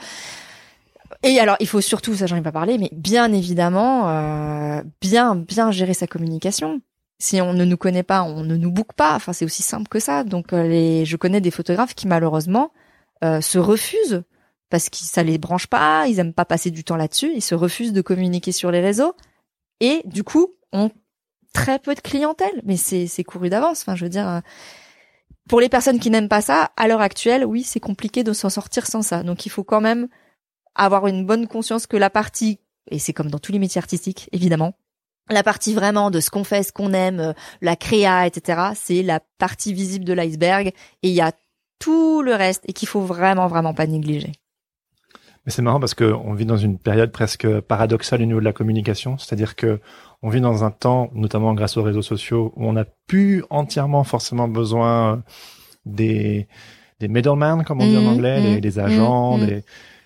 et alors il faut surtout ça j'en ai pas parlé mais bien évidemment euh, bien bien gérer sa communication. Si on ne nous connaît pas, on ne nous book pas. Enfin c'est aussi simple que ça. Donc euh, les je connais des photographes qui malheureusement euh, se refusent parce que ça les branche pas, ils aiment pas passer du temps là-dessus, ils se refusent de communiquer sur les réseaux et du coup ont très peu de clientèle. Mais c'est c'est couru d'avance. Enfin, je veux dire, euh, pour les personnes qui n'aiment pas ça, à l'heure actuelle, oui, c'est compliqué de s'en sortir sans ça. Donc, il faut quand même avoir une bonne conscience que la partie, et c'est comme dans tous les métiers artistiques, évidemment, la partie vraiment de ce qu'on fait, ce qu'on aime, euh, la créa, etc., c'est la partie visible de l'iceberg. Et il y a tout le reste et qu'il faut vraiment, vraiment pas négliger. Mais c'est marrant parce que on vit dans une période presque paradoxale au niveau de la communication, c'est-à-dire que on vit dans un temps, notamment grâce aux réseaux sociaux, où on n'a plus entièrement forcément besoin des des middlemen, comme on dit en Mhm, anglais, les, les agents, mhm. les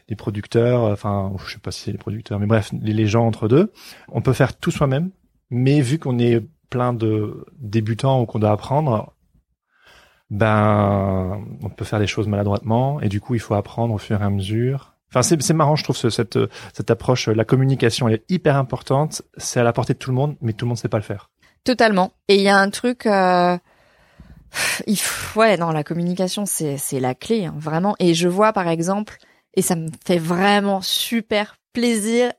les producteurs, enfin, je sais pas si c'est les producteurs, mais bref, les, gens entre deux. On peut faire tout soi-même, mais vu qu'on est plein de débutants ou qu'on doit apprendre, ben, on peut faire les choses maladroitement, et du coup, il faut apprendre au fur et à mesure. Enfin, c'est marrant, je trouve ce- cette cette approche. La communication est hyper importante. C'est à la portée de tout le monde, mais tout le monde sait pas le faire. Totalement. Et il y a un truc, euh, il faut- ouais, non, la communication, c'est c'est la clé, hein, vraiment. Et je vois par exemple, et ça me fait vraiment super plaisir.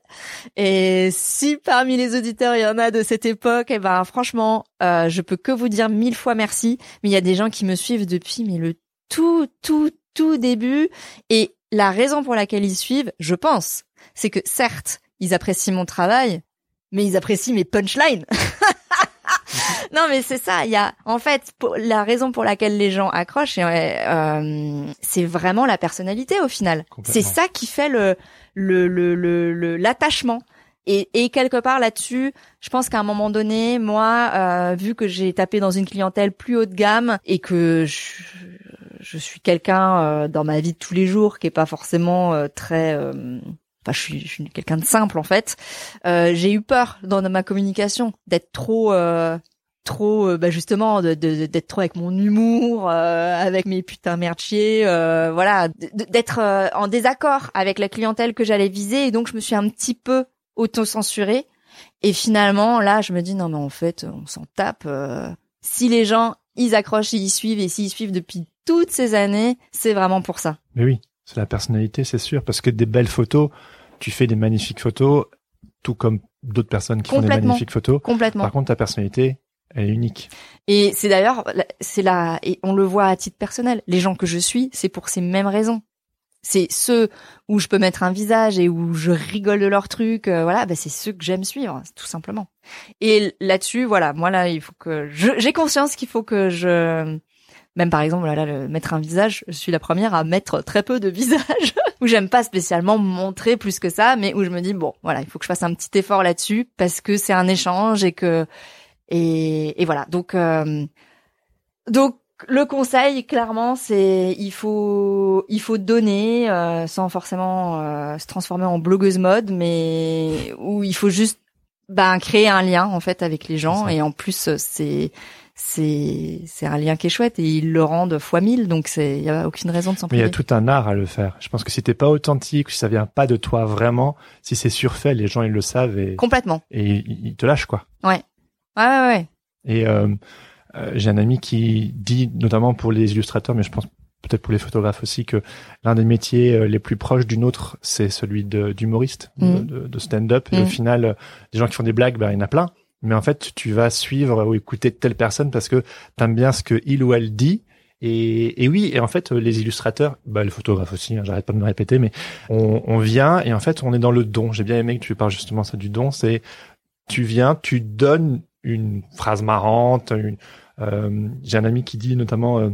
Et si parmi les auditeurs il y en a de cette époque, eh ben franchement, euh, je peux que vous dire mille fois merci. Mais il y a des gens qui me suivent depuis, mais le tout, tout, tout début. Et la raison pour laquelle ils suivent, je pense, c'est que certes, ils apprécient mon travail, mais ils apprécient mes punchlines. non, mais c'est ça. Il y a, en fait, pour, la raison pour laquelle les gens accrochent, euh, c'est vraiment la personnalité au final. C'est ça qui fait le le le le le- l'attachement. Et, et quelque part là-dessus, je pense qu'à un moment donné, moi, euh, vu que j'ai tapé dans une clientèle plus haut de gamme et que je, je suis quelqu'un euh, dans ma vie de tous les jours qui est pas forcément euh, très Enfin, je suis, suis quelqu'un de simple en fait. Euh, j'ai eu peur dans ma communication d'être trop, euh, trop euh, bah justement de- d'être trop avec mon humour euh, avec mes putains merdiers euh, voilà d'être euh, en désaccord avec la clientèle que j'allais viser. Et donc je me suis un petit peu auto-censurée. Et finalement là je me dis non mais en fait on s'en tape si les gens ils accrochent ils suivent et s'ils suivent depuis toutes ces années c'est vraiment pour ça. Mais oui, c'est la personnalité, c'est sûr, parce que des belles photos, tu fais des magnifiques photos, tout comme d'autres personnes qui font des magnifiques photos. complètement Par contre, ta personnalité, elle est unique. Et c'est d'ailleurs, c'est là, et on le voit à titre personnel. Les gens que je suis, c'est pour ces mêmes raisons. C'est ceux où je peux mettre un visage et où je rigole de leurs trucs, euh, voilà, bah c'est ceux que j'aime suivre, tout simplement. Et là-dessus, voilà, moi là, il faut que j'ai conscience qu'il faut que je, même par exemple, voilà, le- mettre un visage, je suis la première à mettre très peu de visage, où j'aime pas spécialement me montrer plus que ça, mais où je me dis bon, voilà, il faut que je fasse un petit effort là-dessus parce que c'est un échange et que et, et voilà. Donc, euh, donc le conseil, clairement, c'est il faut il faut donner euh, sans forcément euh, se transformer en blogueuse mode, mais où il faut juste ben créer un lien en fait avec les gens et en plus c'est c'est c'est un lien qui est chouette et ils le rendent fois mille donc c'est il y a aucune raison de s'en Mais il y a priver. tout un art à le faire. Je pense que si t'es pas authentique, si ça vient pas de toi vraiment, si c'est surfait, les gens ils le savent et, Complètement. et ils ils te lâchent quoi. Ouais ouais ouais. Et euh, euh, j'ai un ami qui dit, notamment pour les illustrateurs, mais je pense peut-être pour les photographes aussi, que l'un des métiers euh, les plus proches du nôtre, c'est celui d'humoriste, de, Mhm. de- de stand-up. Et au Mhm. final, des gens qui font des blagues, ben, il y en a plein. Mais en fait, tu vas suivre ou écouter telle personne parce que t'aimes bien ce que il ou elle dit. Et, oui, et en fait, euh, les illustrateurs, bah, les photographes aussi, hein, j'arrête pas de me répéter, mais on, on vient et en fait, on est dans le don. J'ai bien aimé que tu parles justement ça du don. C'est tu viens, tu donnes une phrase marrante. Une, euh, J'ai un ami qui dit notamment euh,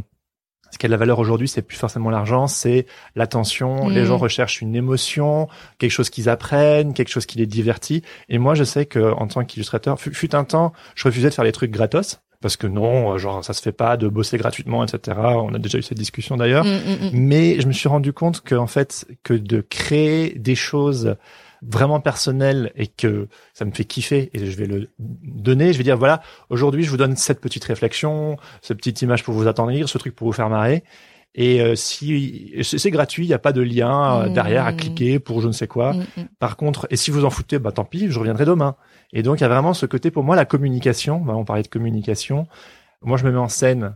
ce qui a de la valeur aujourd'hui, c'est plus forcément l'argent, c'est l'attention. Mm. Les gens recherchent une émotion, quelque chose qu'ils apprennent, quelque chose qui les divertit. Et moi, je sais que en tant qu'illustrateur, fut, un temps, je refusais de faire des trucs gratos parce que non, euh, genre ça se fait pas de bosser gratuitement, etc. On a déjà eu cette discussion d'ailleurs. Mm, mm. Mais je me suis rendu compte que en fait que de créer des choses vraiment personnelles et que ça me fait kiffer et je vais le donner, je vais dire voilà, aujourd'hui je vous donne cette petite réflexion, cette petite image pour vous attendrir, ce truc pour vous faire marrer. Et euh, si c'est gratuit, il n'y a pas de lien euh, Mmh. derrière à cliquer pour je ne sais quoi. Mm, mm. Par contre, et si vous en foutez, bah tant pis, je reviendrai demain. Et donc il y a vraiment ce côté pour moi la communication. Bah, on parlait de communication. Moi je me mets en scène,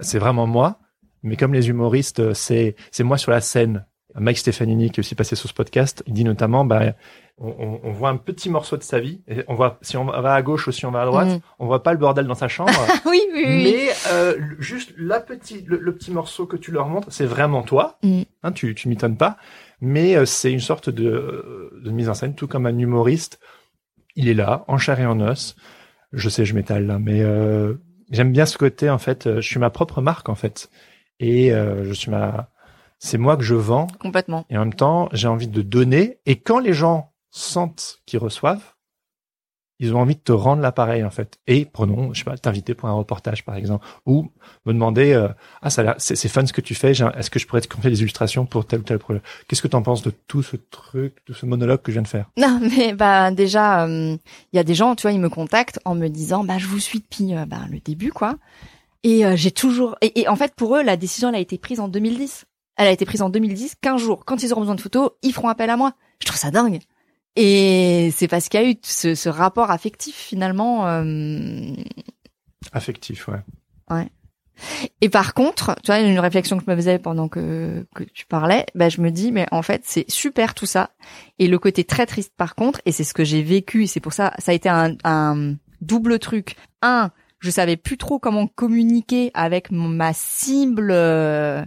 c'est vraiment moi. Mais comme les humoristes, c'est c'est moi sur la scène. Mike Stefanini qui est aussi passé sur ce podcast, il dit notamment, bah on, on- voit un petit morceau de sa vie. Et on voit si on va à gauche ou si on va à droite, Mm. on voit pas le bordel dans sa chambre. Oui oui oui. Mais euh, juste la petite, le, le petit morceau que tu leur montres, c'est vraiment toi. Mm. Hein, tu tu m'étonnes pas. Mais euh, c'est une sorte de, de mise en scène, tout comme un humoriste. Il est là, en chair et en os. Je sais, je m'étale là, mais euh, j'aime bien ce côté. En fait, euh, je suis ma propre marque en fait, et euh, je suis ma. C'est moi que je vends, Complètement. et en même temps, j'ai envie de donner. Et quand les gens sentent qu'ils reçoivent, ils ont envie de te rendre l'appareil en fait. Et prenons, je sais pas, t'inviter pour un reportage par exemple, ou me demander euh, ah ça c'est c'est fun ce que tu fais. Est-ce que je pourrais te confier des illustrations pour tel ou tel projet? Qu'est-ce que t'en penses de tout ce truc, de ce monologue que je viens de faire? Non, mais bah déjà, euh, il y a des gens, tu vois, ils me contactent en me disant, bah je vous suis depuis euh, bah, le début, quoi. Et euh, j'ai toujours, et, et en fait pour eux, la décision elle a été prise en 2010. Elle a été prise en 2010, 15 jours. Quand ils auront besoin de photos, ils feront appel à moi. Je trouve ça dingue. Et c'est parce qu'il y a eu ce, ce rapport affectif finalement. euh, Affectif, ouais. Et par contre, tu vois, une réflexion que je me faisais pendant que, que tu parlais, bah, je me dis, mais en fait, c'est super tout ça. Et le côté très triste par contre, et c'est ce que j'ai vécu, et c'est pour ça, ça a été un, un double truc. Un, je savais plus trop comment communiquer avec ma cible, euh,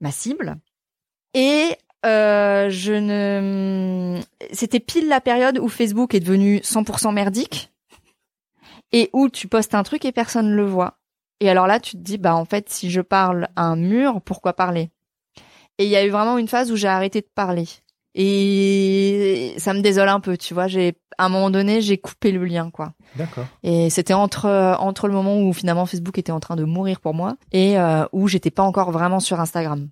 ma cible. Et euh, je ne, c'était pile la période où Facebook est devenu 100% merdique et où tu postes un truc et personne le voit. Et alors là, tu te dis, bah en fait, si je parle à un mur, pourquoi parler? Et il y a eu vraiment une phase où j'ai arrêté de parler. Et ça me désole un peu, tu vois. J'ai à un moment donné, j'ai coupé le lien, quoi. D'accord. Et c'était entre entre le moment où finalement Facebook était en train de mourir pour moi et euh, où j'étais pas encore vraiment sur Instagram.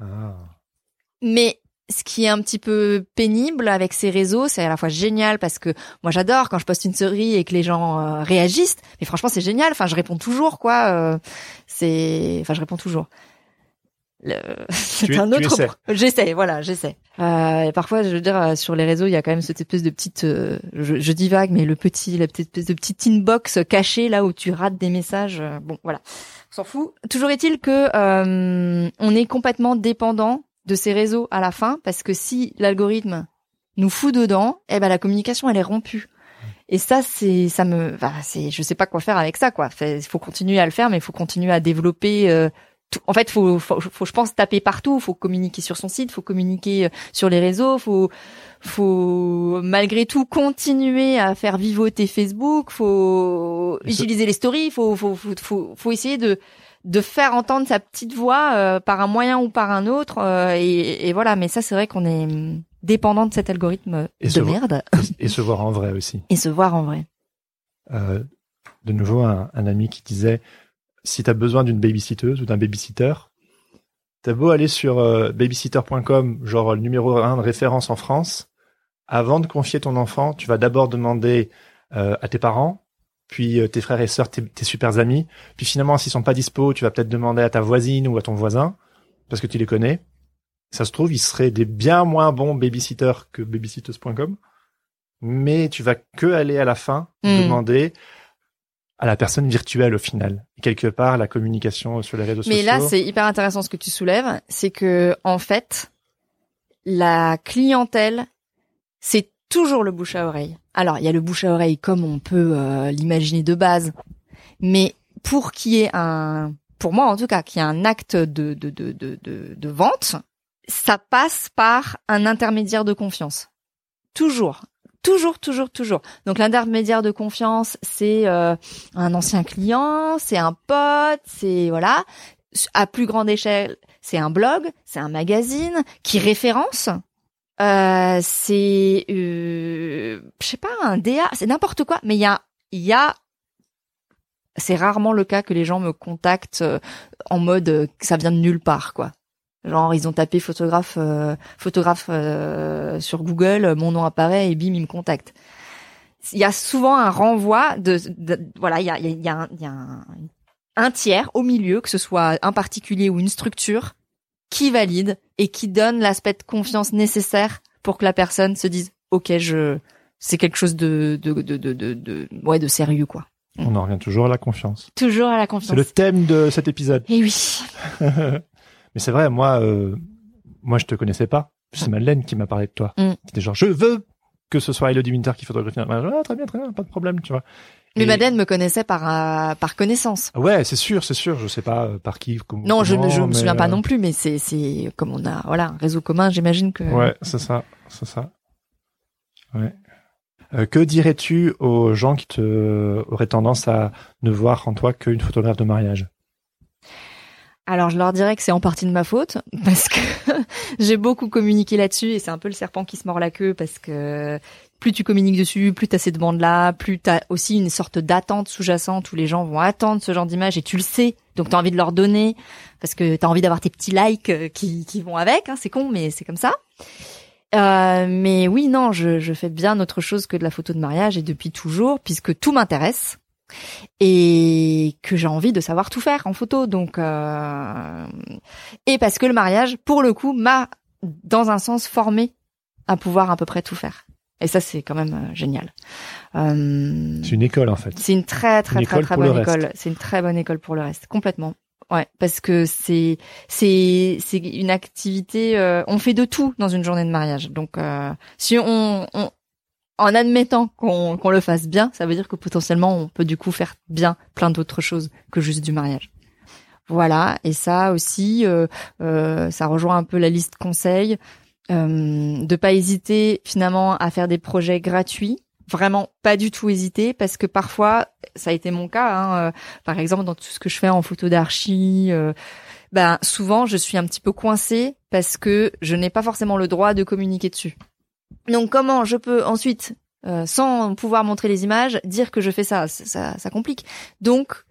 Ah. Mais ce qui est un petit peu pénible avec ces réseaux, c'est à la fois génial parce que moi j'adore quand je poste une story et que les gens euh, réagissent. Mais franchement, c'est génial. Enfin, je réponds toujours, quoi. Euh, c'est, enfin, je réponds toujours. C'est un autre. J'essaie, voilà, j'essaie. Euh, et parfois, je veux dire, euh, sur les réseaux, il y a quand même cette espèce de petite, je, je divague, mais le petit, la petite espèce de petite inbox cachée là où tu rates des messages. bon, voilà, on s'en fout. Toujours est-il que on est complètement dépendant de ces réseaux à la fin, parce que si l'algorithme nous fout dedans, eh ben la communication elle est rompue. Et ça, c'est, ça me, bah, c'est, je sais pas quoi faire avec ça, quoi. Il faut continuer à le faire, mais il faut continuer à développer. En fait, faut, faut, faut, je pense, taper partout. Faut communiquer sur son site, faut communiquer euh, sur les réseaux, faut, faut malgré tout continuer à faire vivoter Facebook. Faut utiliser les stories. Faut, faut, faut, faut, faut essayer de de faire entendre sa petite voix euh, par un moyen ou par un autre. Euh, et, et, voilà, mais ça, c'est vrai qu'on est dépendant de cet algorithme de merde. et se voir en vrai aussi. Et se voir en vrai. Euh, de nouveau, un, un, ami qui disait, si tu as besoin d'une babysitteuse ou d'un babysitter, t'as beau aller sur euh, babysitter.com, genre le numéro 1 de référence en France, avant de confier ton enfant, tu vas d'abord demander euh, à tes parents, puis euh, tes frères et sœurs, tes, tes super amis. Puis finalement, s'ils sont pas dispo, tu vas peut-être demander à ta voisine ou à ton voisin, parce que tu les connais. Ça se trouve, ils seraient des bien moins bons babysitters que babysitters.com, mais tu vas que aller à la fin hmm. demander à la personne virtuelle au final. Et quelque part, la communication sur les réseaux sociaux. Mais là, c'est hyper intéressant ce que tu soulèves, c'est que en fait, la clientèle, c'est toujours le bouche à oreille. Alors, il y a le bouche à oreille comme on peut euh, l'imaginer de base, mais pour qu'il y ait un, pour moi en tout cas, qu'il y ait un acte de, de, de, de, de, vente, ça passe par un intermédiaire de confiance. Toujours. Toujours, toujours, toujours. Donc l'intermédiaire de confiance, c'est euh, un ancien client, c'est un pote, c'est voilà. À plus grande échelle, c'est un blog, c'est un magazine qui référence euh, c'est, euh, je sais pas, un DA, c'est n'importe quoi. Mais il y a, il y a, c'est rarement le cas que les gens me contactent euh, en mode ça vient de nulle part, quoi. Genre ils ont tapé photographe, photographe sur Google, mon nom apparaît et bim ils me contactent. Il y a souvent un renvoi de, voilà, il y a, il y a, un, y a un, un tiers au milieu, que ce soit un particulier ou une structure, qui valide et qui donne l'aspect de confiance nécessaire pour que la personne se dise ok je c'est quelque chose de de, de de de ouais de sérieux quoi. On en revient toujours à la confiance. Toujours à la confiance. C'est le thème de cet épisode. Et oui. Mais c'est vrai, moi, euh, moi, je te connaissais pas. C'est Madeleine qui m'a parlé de toi. Mm. C'était genre, je veux que ce soit Elodie Winter qui photographie. Ah, très bien, très bien, pas de problème, tu vois. Mais Madeleine me connaissait par euh, par connaissance. Ouais, c'est sûr, c'est sûr. Je sais pas euh, par qui. Comment, non, je, je me souviens pas euh, non plus, mais c'est c'est comme on a voilà un réseau commun. J'imagine que. Ouais, c'est ça, c'est ça. Ouais. que dirais-tu aux gens qui te auraient tendance à ne voir en toi qu'une photographe de mariage? Alors je leur dirais que c'est en partie de ma faute parce que j'ai beaucoup communiqué là-dessus et c'est un peu le serpent qui se mord la queue parce que plus tu communiques dessus, plus tu as ces demandes-là, plus tu as aussi une sorte d'attente sous-jacente où les gens vont attendre ce genre d'image et tu le sais. Donc tu as envie de leur donner parce que tu as envie d'avoir tes petits likes euh, qui, qui vont avec. Hein, c'est con, mais c'est comme ça. Euh, mais oui, non, je, je fais bien autre chose que de la photo de mariage et depuis toujours, puisque tout m'intéresse et que j'ai envie de savoir tout faire en photo. Donc euh... et parce que le mariage, pour le coup, m'a dans un sens formé à pouvoir à peu près tout faire. Et ça, c'est quand même euh, génial. Euh, c'est une école en fait. C'est une très très très très bonne école. C'est une très bonne école pour le reste, complètement. Ouais, parce que c'est c'est c'est une activité. Euh, on fait de tout dans une journée de mariage. Donc, si on, on, en admettant qu'on le fasse bien, ça veut dire que potentiellement on peut du coup faire bien plein d'autres choses que juste du mariage. Voilà, et ça aussi, ça rejoint un peu la liste conseils euh, de pas hésiter finalement à faire des projets gratuits. Vraiment pas du tout hésiter parce que parfois ça a été mon cas hein, euh, par exemple dans tout ce que je fais en photo d'archi euh, ben souvent je suis un petit peu coincée parce que je n'ai pas forcément le droit de communiquer dessus donc comment je peux ensuite euh, sans pouvoir montrer les images dire que je fais ça? Ça, ça complique donc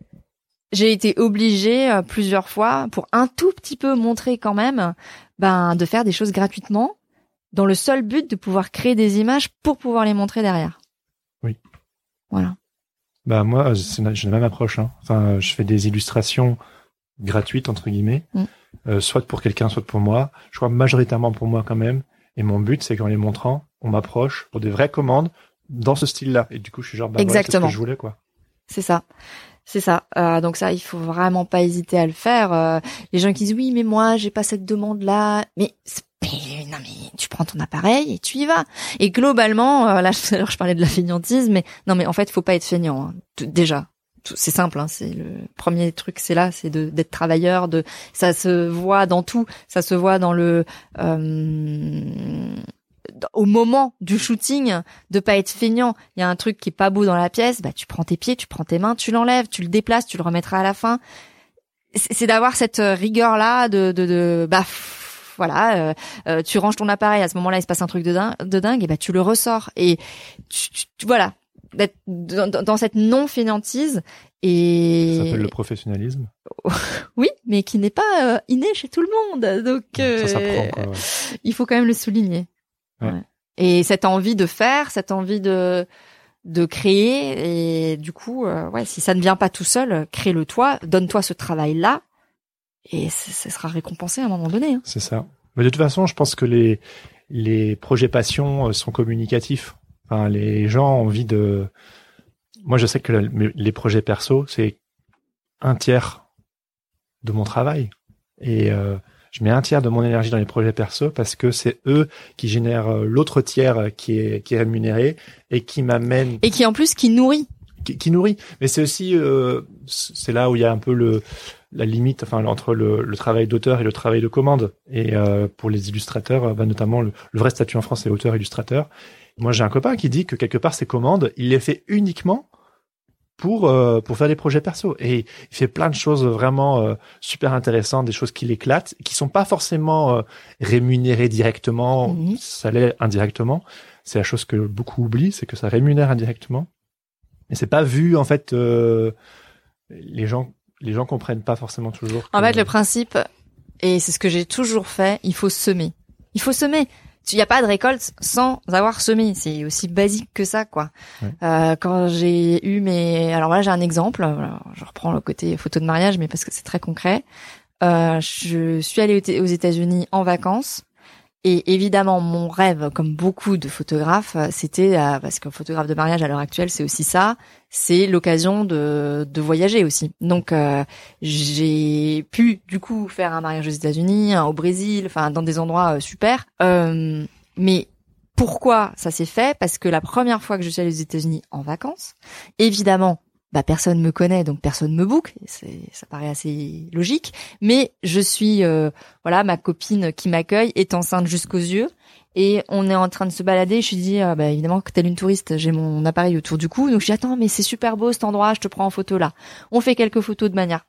j'ai été obligée euh, plusieurs fois pour un tout petit peu montrer quand même ben de faire des choses gratuitement dans le seul but de pouvoir créer des images pour pouvoir les montrer derrière. Oui. Voilà. Bah moi, j'ai la même approche. Hein. Enfin, je fais des illustrations gratuites entre guillemets, Mm. euh, soit pour quelqu'un, soit pour moi. Je crois majoritairement pour moi quand même. Et mon but, c'est qu'en les montrant, on m'approche pour des vraies commandes dans ce style-là. Et du coup, je suis genre, bah, voilà, c'est ce Exactement. que je voulais quoi. C'est ça. C'est ça. Euh, donc ça, il faut vraiment pas hésiter à le faire. Euh, les gens qui disent oui, mais moi, j'ai pas cette demande-là. Mais, non, mais tu prends ton appareil et tu y vas. Et globalement, euh, là, tout à l'heure, je parlais de la feignantise, mais non, mais en fait, faut pas être feignant. hein. Déjà, c'est simple. Hein, c'est le premier truc, c'est là, c'est d'être travailleur. De ça se voit dans tout. Ça se voit dans le euh, au moment du shooting de pas être feignant. Il y a un truc qui est pas beau dans la pièce, bah tu prends tes pieds, tu prends tes mains, tu l'enlèves, tu le déplaces, tu le remettras à la fin. C'est d'avoir cette rigueur là de de, de bah voilà, euh, euh, tu ranges ton appareil à ce moment-là, il se passe un truc de dingue, de dingue et bah tu le ressors et tu- tu- voilà d'être dans, dans- cette non fainéantise Ça et s'appelle le professionnalisme. oui, mais qui n'est pas euh, inné chez tout le monde. Donc Ça s'apprend euh, quoi. ouais. il faut quand même le souligner. Ouais. Ouais. Et cette envie de faire, cette envie de de créer et du coup euh, ouais si ça ne vient pas tout seul crée-le toi donne-toi ce travail là et ce sera récompensé à un moment donné hein. C'est ça. Mais de toute façon, je pense que les les projets passion sont communicatifs. Enfin, les gens ont envie de. Moi, je sais que les projets perso, c'est un tiers de mon travail, et euh, je mets un tiers de mon énergie dans les projets perso parce que c'est eux qui génèrent euh, l'autre tiers euh, qui est qui est rémunéré et qui m'amène et qui en plus qui nourrit qui, qui nourrit. Mais c'est aussi, euh, c'est là où il y a un peu le la limite, enfin entre le, le travail d'auteur et le travail de commande. Et euh, pour les illustrateurs, euh, bah, notamment le, le vrai statut en France, c'est auteur-illustrateur. Moi, j'ai un copain qui dit que quelque part ces commandes, il les fait uniquement pour euh, pour faire des projets perso. Et il fait plein de choses vraiment euh, super intéressantes, des choses qui l'éclatent, qui sont pas forcément euh, rémunérées directement. Mhm. Ça l'est indirectement. C'est la chose que beaucoup oublient, c'est que ça rémunère indirectement. Et c'est pas vu en fait. euh, les gens, les gens comprennent pas forcément toujours. en fait le principe et c'est ce que j'ai toujours fait il faut semer il faut semer il n'y a pas de récolte sans avoir semé. C'est aussi basique que ça, quoi. Ouais. Euh, quand j'ai eu mes, alors voilà, j'ai un exemple. Alors, je reprends le côté photo de mariage, mais parce que c'est très concret. Euh, je suis allée aux aux États-Unis en vacances. Et évidemment, mon rêve, comme beaucoup de photographes, euh, c'était euh, parce qu'un photographe de mariage à l'heure actuelle, c'est aussi ça, c'est l'occasion de, de voyager aussi. Donc, euh, j'ai pu du coup faire un mariage aux États-Unis, un au Brésil, enfin dans des endroits euh, super. Euh, mais pourquoi ça s'est fait? Parce que la première fois que je suis allée aux États-Unis en vacances, évidemment, bah personne me connaît, donc personne me book. Ça paraît assez logique. Mais je suis, euh, voilà, ma copine qui m'accueille est enceinte jusqu'aux yeux. Et on est en train de se balader. Je lui dis, ah, bah évidemment que telle une touriste, j'ai mon appareil autour du cou. Donc je dis, attends, mais c'est super beau cet endroit, je te prends en photo là. On fait quelques photos de manière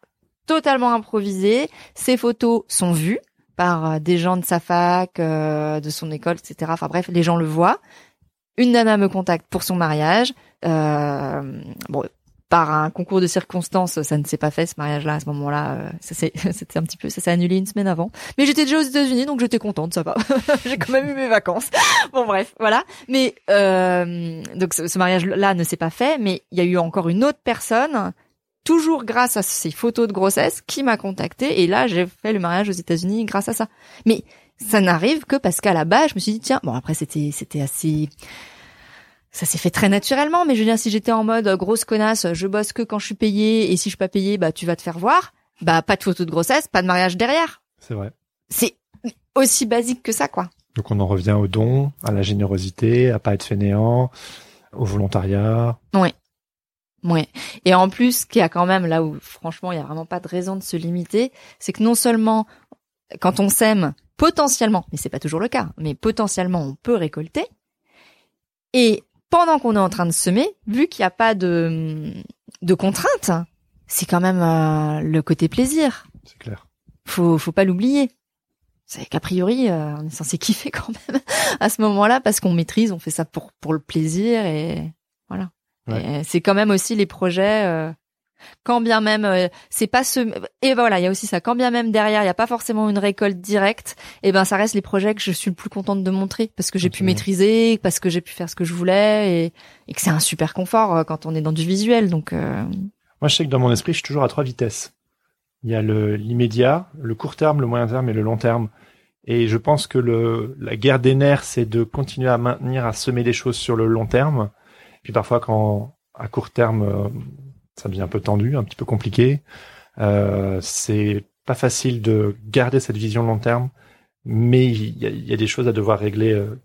totalement improvisée. Ces photos sont vues par euh, des gens de sa fac, euh, de son école, etc. Enfin bref, les gens le voient. Une nana me contacte pour son mariage. Euh, bon, par un concours de circonstances, ça ne s'est pas fait ce mariage-là à ce moment-là. euh, c'était un petit peu, ça s'est annulé une semaine avant. Mais j'étais déjà aux États-Unis, donc j'étais contente, ça va. J'ai quand même eu mes vacances. Bon bref, voilà. Mais euh, donc ce, ce mariage-là ne s'est pas fait, mais il y a eu encore une autre personne, toujours grâce à ces photos de grossesse, qui m'a contacté. Et là, j'ai fait le mariage aux États-Unis grâce à ça. Mais ça n'arrive que parce qu'à la base, je me suis dit tiens, bon après c'était c'était assez ça s'est fait très naturellement, mais je veux dire, si j'étais en mode grosse connasse, je bosse que quand je suis payée, et si je suis pas payée, bah tu vas te faire voir, bah pas de photo de grossesse, pas de mariage derrière. C'est vrai. C'est aussi basique que ça, quoi. Donc on en revient au don, à la générosité, à pas être fainéant, au volontariat. Ouais. Et en plus, ce qu'il y a quand même là où, franchement, il y a vraiment pas de raison de se limiter, c'est que non seulement quand on sème, potentiellement, mais c'est pas toujours le cas, mais potentiellement on peut récolter. Et pendant qu'on est en train de semer, vu qu'il n'y a pas de de contraintes, c'est quand même euh, le côté plaisir. C'est clair. Faut faut pas l'oublier. C'est qu'a priori, euh, on est censé kiffer quand même à ce moment-là parce qu'on maîtrise, on fait ça pour pour le plaisir et voilà. Ouais. C'est quand même aussi les projets. euh, Quand bien même euh, c'est pas ce et voilà, il y a aussi ça. Quand bien même derrière, il y a pas forcément une récolte directe, et ben ça reste les projets que je suis le plus contente de montrer parce que j'ai pu maîtriser, parce que j'ai pu faire ce que je voulais et, et que c'est un super confort euh, quand on est dans du visuel. Donc euh, moi je sais que dans mon esprit, je suis toujours à trois vitesses. Il y a le l'immédiat, le court terme, le moyen terme et le long terme. Et je pense que le la guerre des nerfs, c'est de continuer à maintenir, à semer des choses sur le long terme. Puis parfois quand à court terme ça devient un peu tendu, un petit peu compliqué. Euh, c'est pas facile de garder cette vision long terme, mais il y a, des choses à devoir régler euh,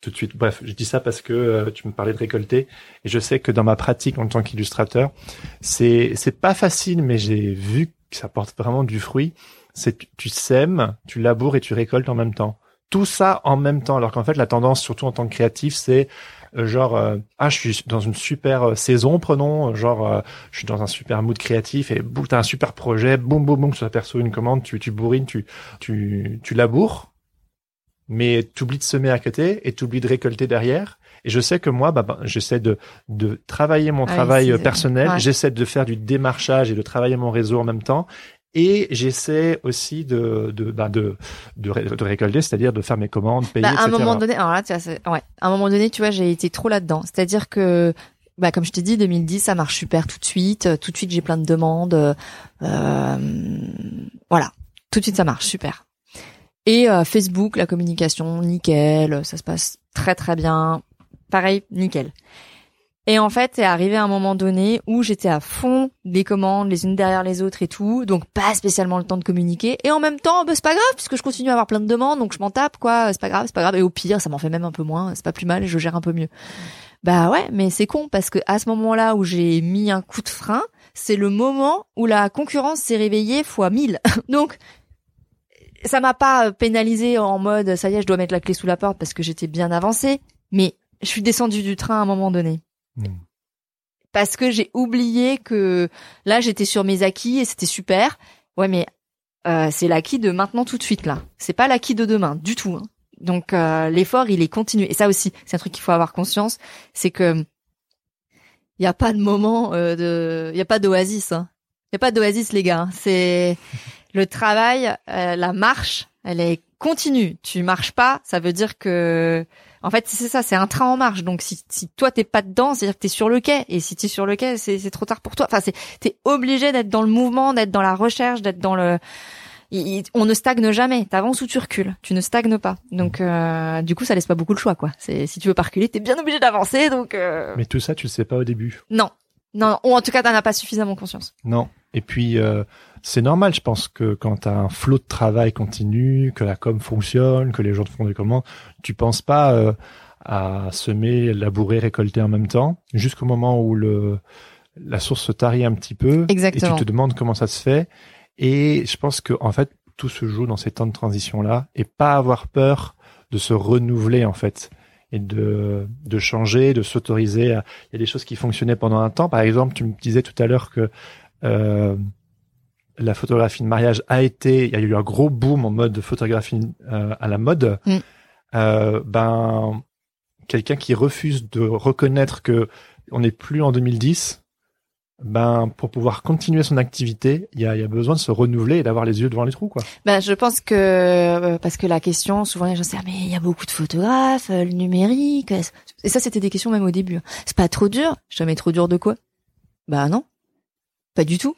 tout de suite. Bref, je dis ça parce que euh, tu me parlais de récolter, et je sais que dans ma pratique en tant qu'illustrateur, c'est c'est pas facile, mais j'ai vu que ça porte vraiment du fruit. C'est tu sèmes, tu laboures et tu récoltes en même temps. Tout ça en même temps, alors qu'en fait la tendance, surtout en tant que créatif, c'est genre euh, ah je suis dans une super euh, saison prenons. Genre je suis dans un super mood créatif et boum t'as un super projet. Boum boum boum tu perso une commande tu tu bourrines tu tu tu laboures mais t'oublies de semer à côté et t'oublies de récolter derrière. Et je sais que moi, bah, bah j'essaie de, de travailler mon ah travail personnel, j'essaie de faire du démarchage et de travailler mon réseau en même temps. Et j'essaie aussi de de, bah, de, de, de récolter, c'est-à-dire de faire mes commandes, payer, bah, à un moment donné, alors là, tu vois, ouais, à un moment donné, tu vois, j'ai été trop là-dedans. C'est-à-dire que, bah, comme je t'ai dit, 2010, ça marche super tout de suite. Tout de suite, j'ai plein de demandes. Euh, voilà, tout de suite, ça marche super. Et euh, Facebook, la communication, nickel, ça se passe très très bien. Pareil, nickel. Et en fait, c'est arrivé un moment donné où j'étais à fond des commandes les unes derrière les autres et tout, donc pas spécialement le temps de communiquer. Et en même temps, bah, c'est pas grave puisque je continue à avoir plein de demandes, donc je m'en tape quoi. C'est pas grave, c'est pas grave. Et au pire, ça m'en fait même un peu moins. C'est pas plus mal, je gère un peu mieux. Bah ouais, mais c'est con parce que à ce moment-là où j'ai mis un coup de frein, c'est le moment où la concurrence s'est réveillée fois 1000. donc ça m'a pas pénalisé en mode ça y est, je dois mettre la clé sous la porte parce que j'étais bien avancé, mais je suis descendu du train à un moment donné. Mm. Parce que j'ai oublié que là j'étais sur mes acquis et c'était super. Ouais, mais euh, c'est l'acquis de maintenant tout de suite là. C'est pas l'acquis de demain du tout. Hein. Donc euh, l'effort il est continu. Et ça aussi, c'est un truc qu'il faut avoir conscience, c'est que il y a pas de moment euh, de, il y a pas d'oasis. Hein. Il y a pas d'oasis les gars. Hein. C'est le travail, la marche, elle est continue. Tu marches pas, ça veut dire que en fait, c'est ça, c'est un train en marche. Donc si, si toi t'es pas dedans, c'est-à-dire que t'es sur le quai. Et si t'es sur le quai, c'est trop tard pour toi. Enfin, c'est t'es obligé d'être dans le mouvement, d'être dans la recherche, d'être dans le. on ne stagne jamais. T'avances ou tu recules. Tu ne stagnes pas. Donc euh, du coup, ça laisse pas beaucoup de choix, quoi. C'est si tu veux pas reculer, t'es bien obligé d'avancer. Donc. Euh... Mais tout ça, tu le sais pas au début. Non, non, ou en tout cas, t'en as pas suffisamment conscience. Non. Et puis, euh, c'est normal, je pense que quand tu as un flot de travail continu, que la com fonctionne, que les gens te font des commandes, tu penses pas euh, à semer, labourer, récolter en même temps, jusqu'au moment où le la source se tarit un petit peu Exactement. et tu te demandes comment ça se fait. Et je pense que en fait, tout se joue dans ces temps de transition là et pas avoir peur de se renouveler en fait et de, de changer, de s'autoriser. Il y a des choses qui fonctionnaient pendant un temps. Par exemple, tu me disais tout à l'heure que euh, la photographie de mariage a été, il y a eu un gros boom en mode photographie euh, à la mode. Mm. Euh, ben, quelqu'un qui refuse de reconnaître que on n'est plus en 2010, ben pour pouvoir continuer son activité, il y a, y a, besoin de se renouveler et d'avoir les yeux devant les trous, quoi. Ben je pense que euh, parce que la question, souvent les gens disent ah, mais il y a beaucoup de photographes, le numérique, et ça c'était des questions même au début. Hein. C'est pas trop dur Jamais trop dur de quoi? Bah non, pas du tout.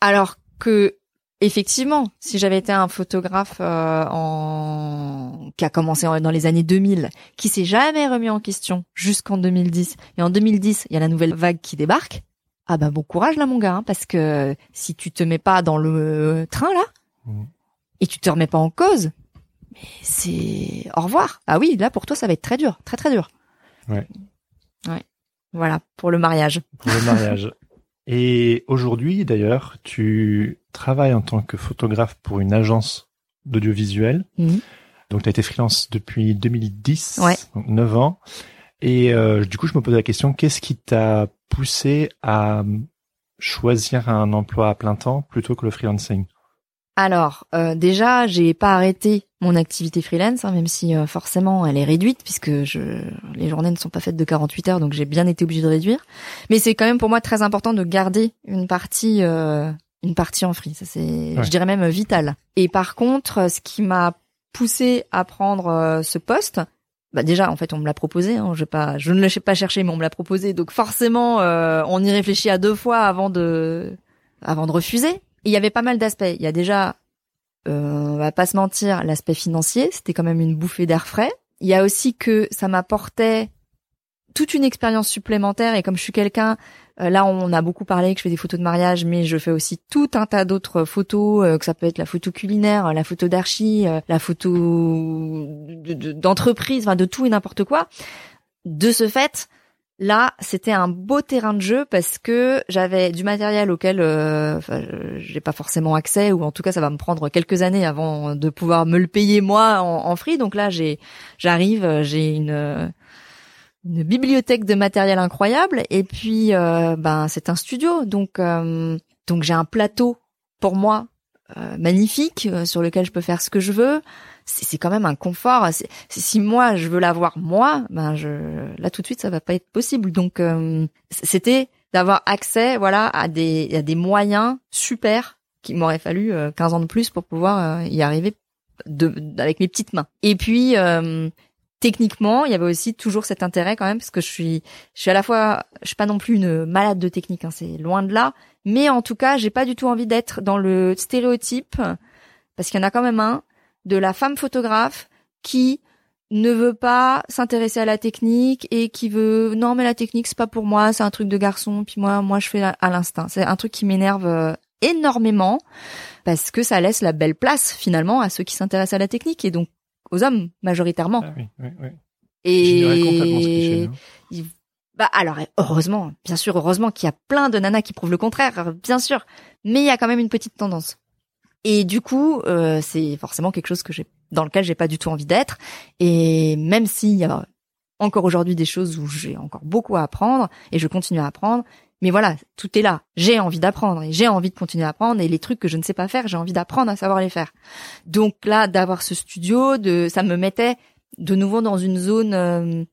Alors que effectivement, si j'avais été un photographe euh, en... qui a commencé dans les années 2000, qui s'est jamais remis en question jusqu'en 2010, et en 2010, il y a la nouvelle vague qui débarque, ah bah bon courage là mon gars, hein, parce que si tu te mets pas dans le train là, mmh. et tu te remets pas en cause, c'est au revoir. Ah oui, là pour toi ça va être très dur, très très dur. Ouais. Ouais. Voilà pour le mariage. Pour le mariage. Et aujourd'hui, d'ailleurs, tu travailles en tant que photographe pour une agence d'audiovisuel. Mhm. Donc, tu as été freelance depuis 2010, ouais. donc 9 ans. Et euh, du coup, je me pose la question, qu'est-ce qui t'a poussé à choisir un emploi à plein temps plutôt que le freelancing? Alors, euh, déjà, j'ai pas arrêté mon activité freelance, hein, même si euh, forcément elle est réduite puisque je, les journées ne sont pas faites de 48 heures, donc j'ai bien été obligée de réduire. Mais c'est quand même pour moi très important de garder une partie, euh, une partie en free. Ça c'est, je dirais même vital. Et par contre, ce qui m'a poussé à prendre ce poste, bah déjà en fait on me l'a proposé hein, je pas je ne l'ai pas cherché mais on me l'a proposé donc forcément on y réfléchit à deux fois avant de avant de refuser il y avait pas mal d'aspects. Il y a déjà, euh, on va pas se mentir, l'aspect financier, c'était quand même une bouffée d'air frais. Il y a aussi que ça m'apportait toute une expérience supplémentaire et comme je suis quelqu'un, euh, là on a beaucoup parlé que je fais des photos de mariage, mais je fais aussi tout un tas d'autres photos, euh, que ça peut être la photo culinaire, la photo d'archi, euh, la photo d'entreprise, enfin de tout et n'importe quoi. De ce fait, Là, c'était un beau terrain de jeu parce que j'avais du matériel auquel euh, j'ai pas forcément accès ou en tout cas ça va me prendre quelques années avant de pouvoir me le payer moi en, free. Donc là, j'ai j'arrive, j'ai une bibliothèque de matériel incroyable et puis euh, ben c'est un studio donc euh, donc j'ai un plateau pour moi euh, magnifique sur lequel je peux faire ce que je veux c'est quand même un confort. si moi je veux l'avoir moi, ben je là tout de suite ça va pas être possible. Donc euh, c'était d'avoir accès voilà à des à des moyens super qui m'aurait fallu 15 euh, ans de plus pour pouvoir euh, y arriver de, avec mes petites mains. Et puis techniquement, il y avait aussi toujours cet intérêt quand même parce que je suis je suis à la fois je suis pas non plus une malade de technique hein, c'est loin de là, mais en tout cas, j'ai pas du tout envie d'être dans le stéréotype parce qu'il y en a quand même un de la femme photographe qui ne veut pas s'intéresser à la technique et qui veut non mais la technique c'est pas pour moi c'est un truc de garçon puis moi moi je fais à l'instinct. C'est un truc qui m'énerve euh, énormément parce que ça laisse la belle place finalement à ceux qui s'intéressent à la technique et donc aux hommes majoritairement. Ah oui, oui, oui. et bah alors heureusement bien sûr heureusement qu'il y a plein de nanas qui prouvent le contraire bien sûr mais il y a quand même une petite tendance et du coup, euh, c'est forcément quelque chose que j'ai dans lequel j'ai pas du tout envie d'être. Et même s'il y a encore aujourd'hui des choses où j'ai encore beaucoup à apprendre et je continue à apprendre, mais voilà, tout est là. J'ai envie d'apprendre et j'ai envie de continuer à apprendre et les trucs que je ne sais pas faire, j'ai envie d'apprendre à savoir les faire. Donc là, d'avoir ce studio, ça me mettait de nouveau dans une zone euh,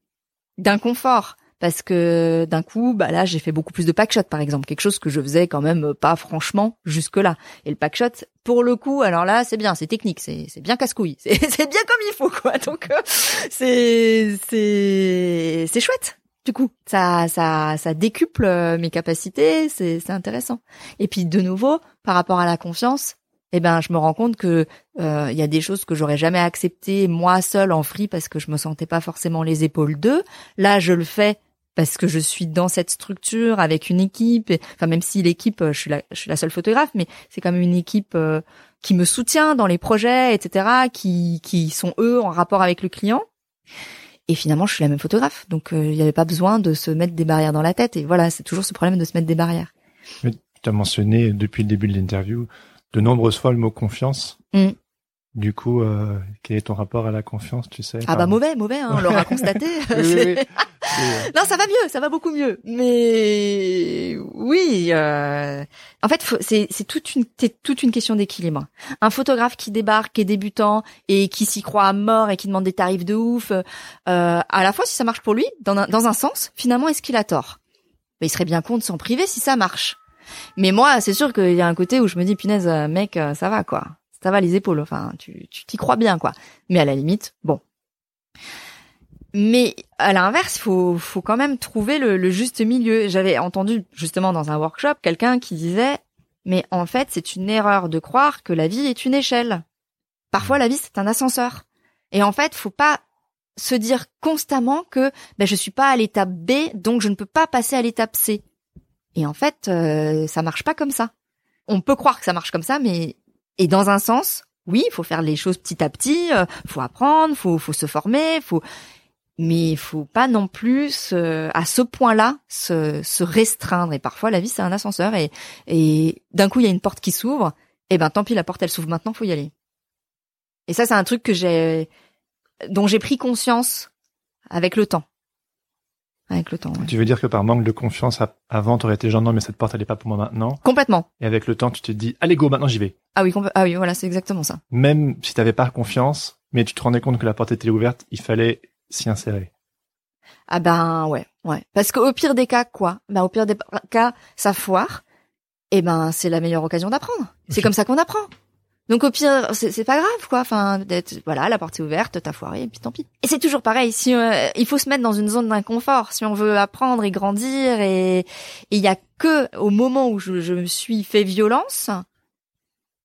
d'inconfort parce que d'un coup, bah là, j'ai fait beaucoup plus de packshot, par exemple, quelque chose que je faisais quand même pas franchement jusque là. Et le packshot, pour le coup, alors là, c'est bien, c'est technique, c'est c'est bien casse-couille, c'est c'est bien comme il faut, quoi. Donc euh, c'est c'est c'est chouette. Du coup, ça ça ça décuple euh, mes capacités, c'est c'est intéressant. Et puis de nouveau, par rapport à la confiance, eh ben je me rends compte que euh, il y a des choses que j'aurais jamais acceptées moi seule en free parce que je me sentais pas forcément les épaules d'eux. Là, je le fais parce que je suis dans cette structure avec une équipe. enfin, même si l'équipe, euh, je suis la, je suis la seule photographe, mais c'est quand même une équipe euh, qui me soutient dans les projets, etc., qui, qui sont eux en rapport avec le client. Et finalement, je suis la même photographe, donc euh, il n'y avait pas besoin de se mettre des barrières dans la tête. Et voilà, c'est toujours ce problème de se mettre des barrières. tu as mentionné depuis le début de l'interview de nombreuses fois le mot confiance. Mm. Du coup, euh, quel est ton rapport à la confiance, tu sais? Ah bah mauvais, mauvais, hein, on l'aura constaté. non, ça va mieux, ça va beaucoup mieux. Mais oui, euh... en fait, c'est c'est toute une toute une question d'équilibre. Un photographe qui débarque, qui est débutant et qui s'y croit à mort et qui demande des tarifs de ouf, euh, à la fois si ça marche pour lui, dans un, dans un sens, finalement, est-ce qu'il a tort? Il serait bien con de s'en priver si ça marche. Mais moi, c'est sûr qu'il y a un côté où je me dis, punaise, mec, ça va quoi ça va les épaules. Enfin, tu tu t'y crois bien quoi. Mais à la limite, bon. Mais à l'inverse, faut faut quand même trouver le, juste milieu. J'avais entendu justement dans un workshop quelqu'un qui disait mais en fait, c'est une erreur de croire que la vie est une échelle. Parfois la vie c'est un ascenseur. Et en fait, faut pas se dire constamment que ben je suis pas à l'étape B donc je ne peux pas passer à l'étape C. Et en fait, euh, ça marche pas comme ça. On peut croire que ça marche comme ça, mais et dans un sens, oui, il faut faire les choses petit à petit, euh, faut apprendre, faut faut se former, faut mais il faut pas non plus à ce point-là se, se restreindre et parfois la vie c'est un ascenseur et et d'un coup il y a une porte qui s'ouvre et ben tant pis la porte elle s'ouvre maintenant, faut y aller. Et ça c'est un truc que j'ai dont j'ai pris conscience avec le temps. Avec le temps. ouais. Tu veux dire que par manque de confiance, avant, t'aurais été genre non, mais cette porte, elle est pas pour moi maintenant? Complètement. Et avec le temps, tu te dis, allez, go, maintenant j'y vais. Ah oui, ah oui, voilà, c'est exactement ça. Même si t'avais pas confiance, mais tu te rendais compte que la porte était ouverte, il fallait s'y insérer. Ah ben ouais, ouais. Parce qu'au pire des cas, quoi? Ben au pire des cas, ça foire. Et ben c'est la meilleure occasion d'apprendre. C'est comme ça qu'on apprend. Donc au pire, c'est pas grave, quoi. Enfin, d'être voilà, la porte est ouverte, t'as foiré, et puis tant pis. Et c'est toujours pareil. Si euh, il faut se mettre dans une zone d'inconfort, si on veut apprendre et grandir, et il y a que au moment où je, je me suis fait violence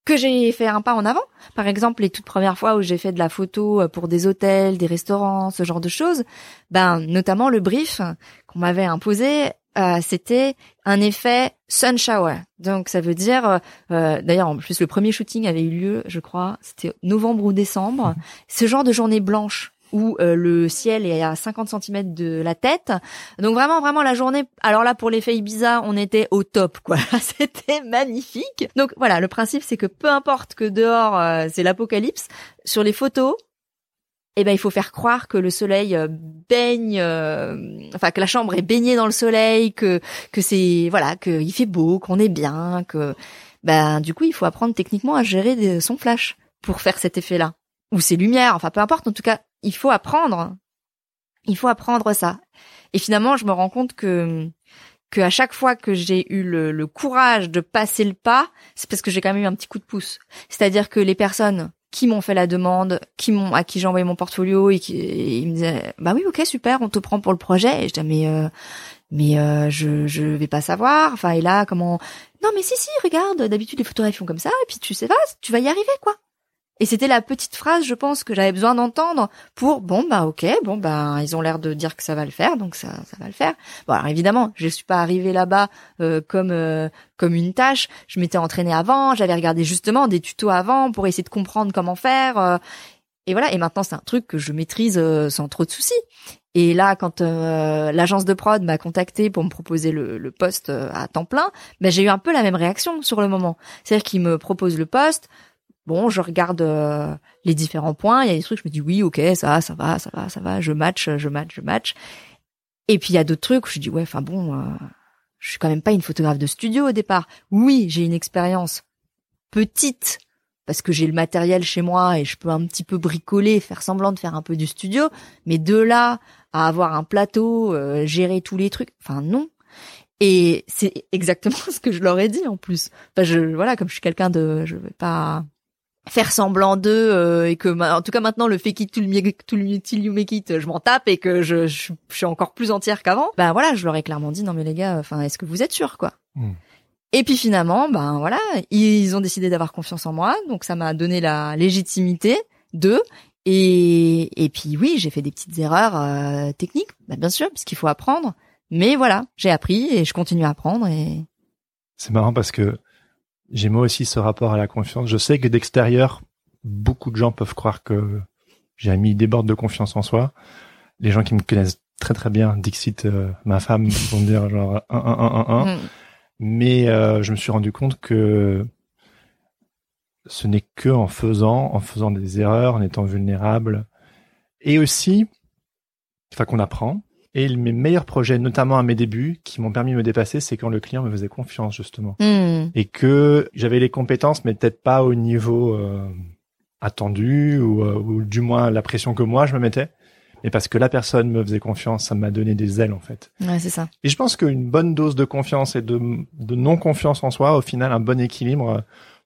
que j'ai fait un pas en avant. Par exemple, les toutes premières fois où j'ai fait de la photo euh, pour des hôtels, des restaurants, ce genre de choses, ben notamment le brief qu'on m'avait imposé, euh, c'était un effet sun shower. Donc ça veut dire, euh, euh, d'ailleurs en plus le premier shooting avait eu lieu, je crois, c'était novembre ou décembre, ce genre de journée blanche où euh, le ciel est à 50 cm de la tête. Donc vraiment, vraiment la journée. Alors là, pour l'effet Ibiza, on était au top, quoi. C'était magnifique. Donc voilà, le principe, c'est que peu importe que dehors, euh, c'est l'apocalypse, sur les photos, eh ben il faut faire croire que le soleil euh, baigne, euh, enfin que la chambre est baignée dans le soleil, que que c'est voilà, que il fait beau, qu'on est bien, que ben du coup il faut apprendre techniquement à gérer des- son flash pour faire cet effet-là ou ses lumières, enfin peu importe. En tout cas, il faut apprendre, il faut apprendre ça. Et finalement, je me rends compte que que à chaque fois que j'ai eu le, le courage de passer le pas, c'est parce que j'ai quand même eu un petit coup de pouce. C'est-à-dire que les personnes qui m'ont fait la demande, qui m'ont à qui j'ai envoyé mon portfolio et qui et ils me disaient bah oui ok super on te prend pour le projet. Et je disais mais euh, mais euh, je je vais pas savoir. Enfin et là comment non mais si si regarde d'habitude les photographes font comme ça et puis tu sais pas tu vas y arriver quoi et c'était la petite phrase je pense que j'avais besoin d'entendre pour bon bah ok bon bah ils ont l'air de dire que ça va le faire donc ça ça va le faire. Bon alors évidemment je suis pas arrivée là-bas euh, comme euh, comme une tâche. Je m'étais entraînée avant j'avais regardé justement des tutos avant pour essayer de comprendre comment faire euh, et voilà. Et maintenant c'est un truc que je maîtrise euh, sans trop de soucis. Et là quand euh, l'agence de prod m'a contacté pour me proposer le, le poste euh, à temps plein ben j'ai eu un peu la même réaction sur le moment. C'est-à-dire qu'ils me proposent le poste Bon, je regarde euh, les différents points. Il y a des trucs, je me dis oui, ok, ça, ça va, ça va, ça va. Je match, je match, je match. Et puis il y a d'autres trucs où je dis ouais, enfin bon, euh, je suis quand même pas une photographe de studio au départ. Oui, j'ai une expérience petite parce que j'ai le matériel chez moi et je peux un petit peu bricoler, faire semblant de faire un peu du studio. Mais de là à avoir un plateau, euh, gérer tous les trucs, enfin non. Et c'est exactement ce que je leur ai dit en plus. Enfin, je voilà, comme je suis quelqu'un de, je vais pas faire semblant d'eux euh, et que en tout cas maintenant le fake it till, you- make it je m'en tape et que je, je, je suis encore plus entière qu'avant ben voilà je leur ai clairement dit non mais les gars enfin est-ce que vous êtes sûrs quoi? Hmm. et puis finalement ben voilà ils ont décidé d'avoir confiance en moi donc ça m'a donné la légitimité d'eux. Et et puis oui j'ai fait des petites erreurs euh, techniques ben, bien sûr puisqu'il faut apprendre. Mais voilà j'ai appris et je continue à apprendre et C'est marrant parce que j'ai moi aussi ce rapport à la confiance. Je sais que d'extérieur, beaucoup de gens peuvent croire que j'ai mis des bordes de confiance en soi. Les gens qui me connaissent très très bien, Dixit, euh, ma femme, vont me dire genre 1, 1, 1, 1, 1. Mm. Mais euh, je me suis rendu compte que ce n'est que en faisant, en faisant des erreurs, en étant vulnérable, et aussi, enfin qu'on apprend. Et mes meilleurs projets, notamment à mes débuts, qui m'ont permis de me dépasser, c'est quand le client me faisait confiance justement, Mm. et que j'avais les compétences, mais peut-être pas au niveau euh, attendu ou, euh, ou du moins la pression que moi je me mettais. Mais parce que la personne me faisait confiance, ça m'a donné des ailes en fait. ouais c'est ça Et je pense qu'une bonne dose de confiance et de, de non confiance en soi, au final, un bon équilibre. euh,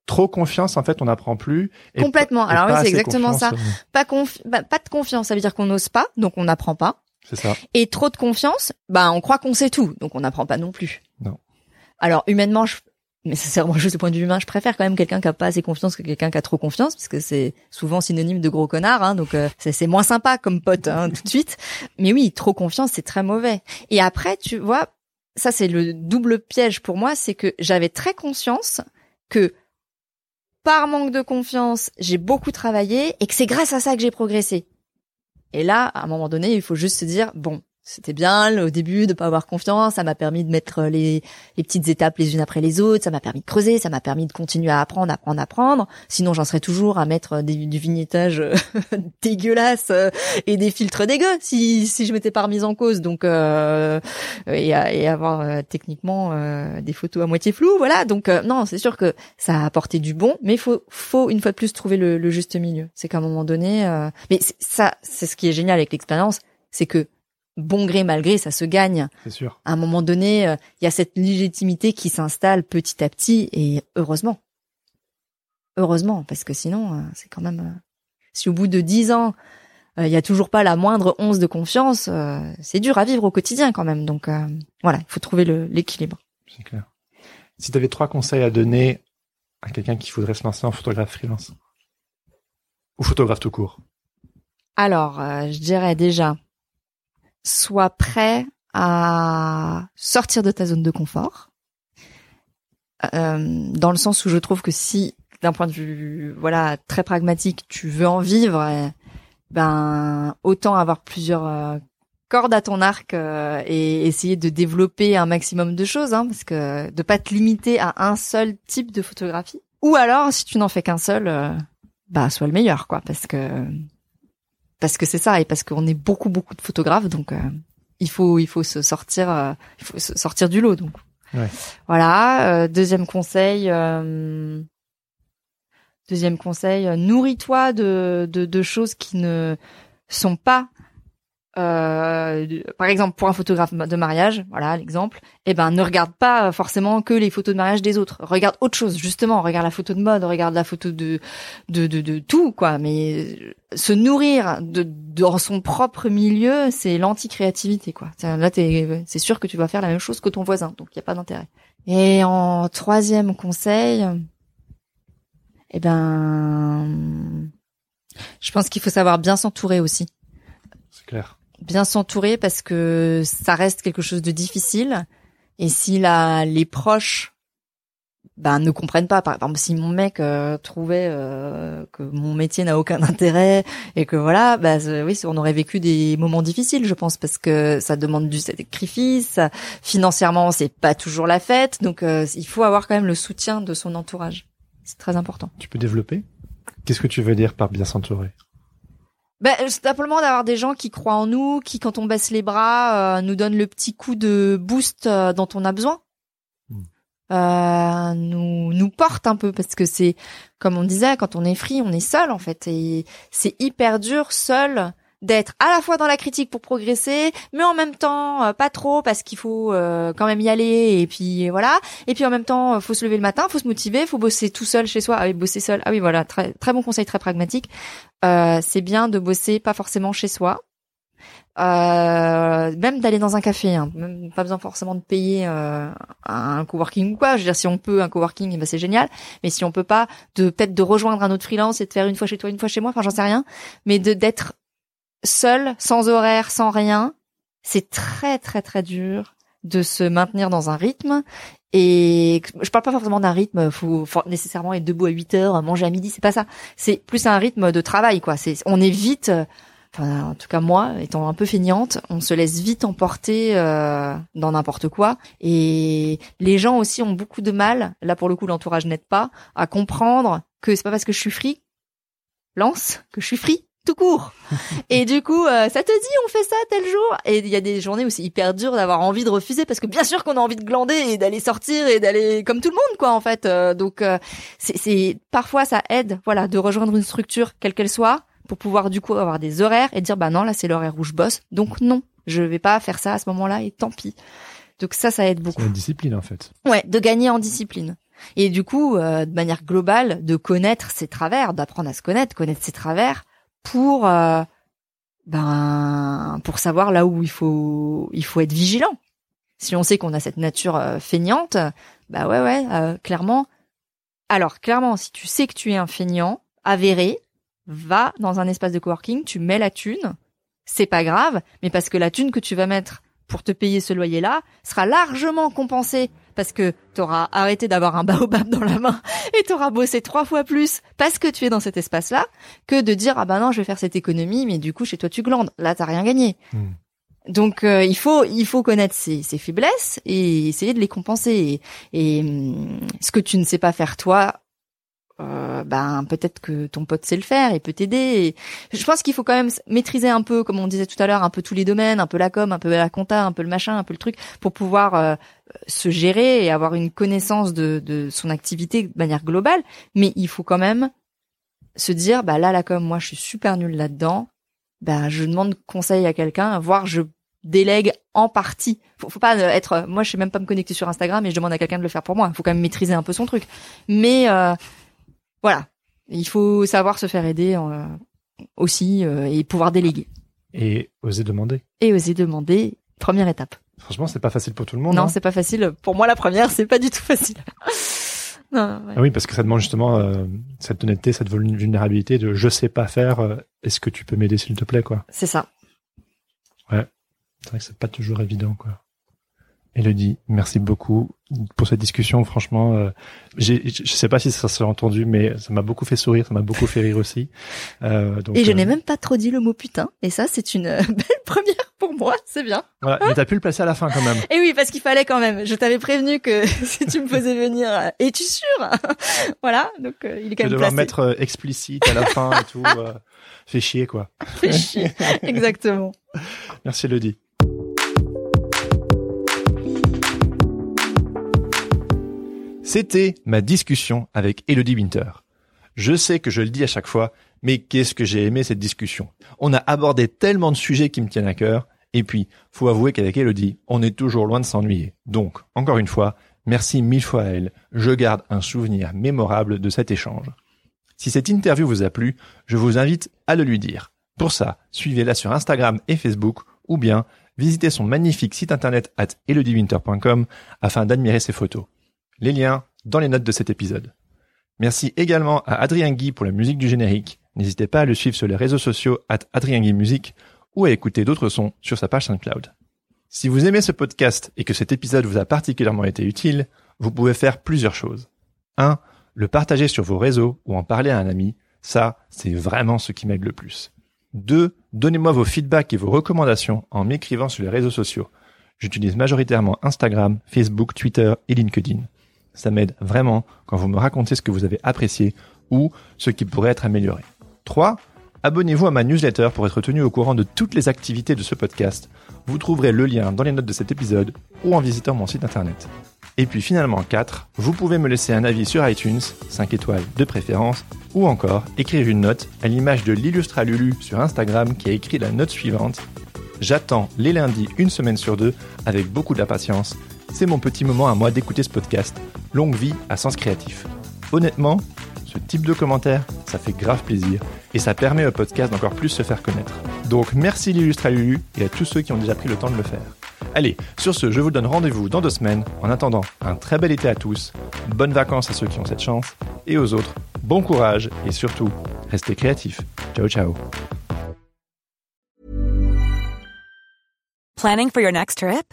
Trop confiance, en fait, on n'apprend plus. Et Complètement. et Alors oui, c'est exactement confiance, ça. euh, pas confi- bah, pas de confiance, ça veut dire qu'on n'ose pas, donc on n'apprend pas. C'est ça. Et trop de confiance, bah on croit qu'on sait tout, donc on n'apprend pas non plus. Non. Alors humainement, je... mais c'est vraiment juste du point de vue humain, je préfère quand même quelqu'un qui a pas assez confiance que quelqu'un qui a trop confiance, parce que c'est souvent synonyme de gros connard, hein, donc euh, c'est c'est moins sympa comme pote hein, tout de suite. Mais oui, trop confiance, c'est très mauvais. Et après, tu vois, ça c'est le double piège pour moi, c'est que j'avais très conscience que par manque de confiance, j'ai beaucoup travaillé et que c'est grâce à ça que j'ai progressé. Et là, à un moment donné, il faut juste se dire, bon, c'était bien au début de pas avoir confiance. Ça m'a permis de mettre les, les petites étapes les unes après les autres. Ça m'a permis de creuser. Ça m'a permis de continuer à apprendre, apprendre, apprendre. Sinon, j'en serais toujours à mettre des, du vignettage dégueulasse et des filtres dégueux si si je m'étais pas remise en cause. Donc euh, et, et, avoir techniquement des photos à moitié floues. Voilà. Donc non, c'est sûr que ça a apporté du bon, mais faut faut une fois de plus trouver le, le juste milieu. C'est qu'à un moment donné, mais ça, c'est ce qui est génial avec l'expérience, c'est que bon gré mal gré, ça se gagne. C'est sûr. À un moment donné, euh, il y a cette légitimité qui s'installe petit à petit et heureusement. Heureusement, parce que sinon, euh, c'est quand même... Euh, si au bout de dix ans, il y a toujours pas la moindre once de confiance, c'est dur à vivre au quotidien quand même. Donc voilà, il faut trouver l'équilibre. C'est clair. Si tu avais trois conseils à donner à quelqu'un qui voudrait se lancer en photographe freelance ou photographe tout court? Alors, je dirais déjà, sois prêt à sortir de ta zone de confort. Euh, dans le sens où je trouve que si, d'un point de vue voilà très pragmatique, tu veux en vivre, eh, ben autant avoir plusieurs euh, cordes à ton arc euh, et essayer de développer un maximum de choses, hein, parce que de pas te limiter à un seul type de photographie. Ou alors, si tu n'en fais qu'un seul, bah sois le meilleur, quoi, parce que parce que c'est ça et parce qu'on est beaucoup beaucoup de photographes donc euh, il faut il faut se sortir euh, il faut se sortir du lot donc ouais. voilà euh, deuxième conseil deuxième conseil nourris-toi de, de, de choses qui ne sont pas euh, par exemple pour un photographe de mariage, voilà l'exemple, eh ben ne regarde pas forcément que les photos de mariage des autres. Regarde autre chose justement, regarde la photo de mode, regarde la photo de de de, de tout quoi, mais se nourrir de dans son propre milieu, c'est l'anti-créativité quoi. Là c'est sûr que tu vas faire la même chose que ton voisin, donc il y a pas d'intérêt. Et en troisième conseil, eh ben je pense qu'il faut savoir bien s'entourer aussi. C'est clair bien s'entourer parce que ça reste quelque chose de difficile. Et si la, les proches ben, ne comprennent pas. Par exemple, si mon mec euh, trouvait euh, que mon métier n'a aucun intérêt et que voilà, bah, oui, on aurait vécu des moments difficiles, je pense, parce que ça demande du sacrifice. Financièrement, c'est pas toujours la fête, donc euh, il faut avoir quand même le soutien de son entourage. C'est très important. Tu peux développer? Qu'est-ce que tu veux dire par bien s'entourer? Ben, simplement d'avoir des gens qui croient en nous, qui quand on baisse les bras euh, nous donnent le petit coup de boost euh, dont on a besoin. Hmm. Euh, nous nous porte un peu parce que c'est comme on disait quand on est free on est seul en fait et c'est hyper dur seul d'être à la fois dans la critique pour progresser, mais en même temps euh, pas trop parce qu'il faut euh, quand même y aller et puis voilà. Et puis en même temps, euh, faut se lever le matin, faut se motiver, faut bosser tout seul chez soi. Ah oui, bosser seul. Ah oui, voilà, très très bon conseil, très pragmatique. c'est bien de bosser pas forcément chez soi. même d'aller dans un café, hein. même pas besoin forcément de payer un coworking ou quoi. Je veux dire, si on peut un coworking, eh ben c'est génial. Mais si on peut pas, de peut-être de rejoindre un autre freelance et de faire une fois chez toi, une fois chez moi. Enfin, j'en sais rien. Mais de d'être seul, sans horaire, sans rien, c'est très très très dur de se maintenir dans un rythme. Et je parle pas forcément d'un rythme, faut, faut nécessairement être debout à 8 heures, manger à midi, c'est pas ça. C'est plus un rythme de travail, quoi. C'est, on est vite, enfin, en tout cas moi, étant un peu feignante, on se laisse vite emporter euh, dans n'importe quoi. Et les gens aussi ont beaucoup de mal, là pour le coup l'entourage n'aide pas, à comprendre que c'est pas parce que je suis free, lance, que je suis free, tout court. et du coup, euh, ça te dit, on fait ça tel jour? Et il y a des journées où c'est hyper dur d'avoir envie de refuser parce que bien sûr qu'on a envie de glander et d'aller sortir et d'aller comme tout le monde, quoi, en fait. Euh, donc, euh, c'est parfois ça aide, voilà, de rejoindre une structure quelle qu'elle soit pour pouvoir du coup avoir des horaires et dire bah non là c'est l'horaire où je bosse, donc non, je vais pas faire ça à ce moment-là et tant pis. Donc ça, ça aide beaucoup. C'est une discipline en fait. Ouais, de gagner en discipline. Et du coup, de manière globale, de connaître ses travers, d'apprendre à se connaître, connaître ses travers, pour euh, ben pour savoir là où il faut il faut être vigilant. Si on sait qu'on a cette nature euh, feignante, bah ouais ouais, euh, clairement. Alors clairement, si tu sais que tu es un feignant avéré, va dans un espace de coworking, tu mets la thune, c'est pas grave, mais parce que la thune que tu vas mettre pour te payer ce loyer-là sera largement compensée parce que t'auras arrêté d'avoir un baobab dans la main et t'auras bossé trois fois plus parce que tu es dans cet espace-là que de dire ah bah non je vais faire cette économie mais du coup chez toi tu glandes là t'as rien gagné. Hmm. Donc euh, il faut il faut connaître ses, ses, faiblesses et essayer de les compenser. Et, et hum, ce que tu ne sais pas faire toi, euh, ben peut-être que ton pote sait le faire et peut t'aider. Je pense qu'il faut quand même maîtriser un peu, comme on disait tout à l'heure, un peu tous les domaines, un peu la com, un peu la compta, un peu le machin, un peu le truc, pour pouvoir euh, se gérer et avoir une connaissance de, de son activité de manière globale. Mais il faut quand même se dire, bah là la com, moi je suis super nul là-dedans. Bah je demande conseil à quelqu'un, voire je délègue en partie. Faut, faut pas être, moi je sais même pas me connecter sur Instagram et je demande à quelqu'un de le faire pour moi. Faut quand même maîtriser un peu son truc. Mais euh, voilà, il faut savoir se faire aider euh, aussi euh, et pouvoir déléguer. Et oser demander. Et oser demander, première étape. Franchement, c'est pas facile pour tout le monde. Non, hein. c'est pas facile. Pour moi, la première, c'est pas du tout facile. non, ouais. Ah oui, parce que ça demande justement euh, cette honnêteté, cette vulnérabilité de je sais pas faire. euh, Est-ce que tu peux m'aider s'il te plaît, quoi. C'est ça. C'est vrai que c'est pas toujours évident, quoi. Elodie, merci beaucoup pour cette discussion. Franchement, euh, je sais pas si ça s'est entendu, mais ça m'a beaucoup fait sourire, ça m'a beaucoup fait rire aussi. Euh, donc, Et je euh, n'ai même pas trop dit le mot putain. Et ça, c'est une euh, belle première pour moi. C'est bien. voilà. Mais t'as pu le placer à la fin quand même. Et oui, parce qu'il fallait quand même. Je t'avais prévenu que si tu me faisais venir, euh, es-tu sûr? Voilà. Donc euh, il est quand même devoir placé. mettre explicite à la fin et tout. euh, fait chier, quoi. Fais chier. Exactement. Merci Elodie. C'était ma discussion avec Elodie Winter. Je sais que je le dis à chaque fois, mais qu'est-ce que j'ai aimé cette discussion? On a abordé tellement de sujets qui me tiennent à cœur, et puis, faut avouer qu'avec Elodie, on est toujours loin de s'ennuyer. Donc, encore une fois, merci mille fois à elle. Je garde un souvenir mémorable de cet échange. Si cette interview vous a plu, je vous invite à le lui dire. Pour ça, suivez-la sur Instagram et Facebook, ou bien visitez son magnifique site internet at elodiewinter.com afin d'admirer ses photos. Les liens dans les notes de cet épisode. Merci également à Adrien Guy pour la musique du générique. N'hésitez pas à le suivre sur les réseaux sociaux at Adrien Guy Musique ou à écouter d'autres sons sur sa page SoundCloud. Si vous aimez ce podcast et que cet épisode vous a particulièrement été utile, vous pouvez faire plusieurs choses. 1. Le partager sur vos réseaux ou en parler à un ami. Ça, c'est vraiment ce qui m'aide le plus. 2. Donnez-moi vos feedbacks et vos recommandations en m'écrivant sur les réseaux sociaux. J'utilise majoritairement Instagram, Facebook, Twitter et LinkedIn. Ça m'aide vraiment quand vous me racontez ce que vous avez apprécié ou ce qui pourrait être amélioré. 3. Abonnez-vous à ma newsletter pour être tenu au courant de toutes les activités de ce podcast. Vous trouverez le lien dans les notes de cet épisode ou en visitant mon site internet. Et puis finalement 4, vous pouvez me laisser un avis sur iTunes, 5 étoiles de préférence, ou encore écrire une note à l'image de l'illustra Lulu sur Instagram qui a écrit la note suivante. J'attends les lundis une semaine sur deux avec beaucoup d'impatience. C'est mon petit moment à moi d'écouter ce podcast. Longue vie à Sens Créatif. Honnêtement, ce type de commentaire, ça fait grave plaisir et ça permet au podcast d'encore plus se faire connaître. Donc merci l'illustra Lulu et à tous ceux qui ont déjà pris le temps de le faire. Allez, sur ce, je vous donne rendez-vous dans deux semaines. En attendant, un très bel été à tous, bonnes vacances à ceux qui ont cette chance, et aux autres, bon courage et surtout, restez créatifs. Ciao ciao Planning for your next trip?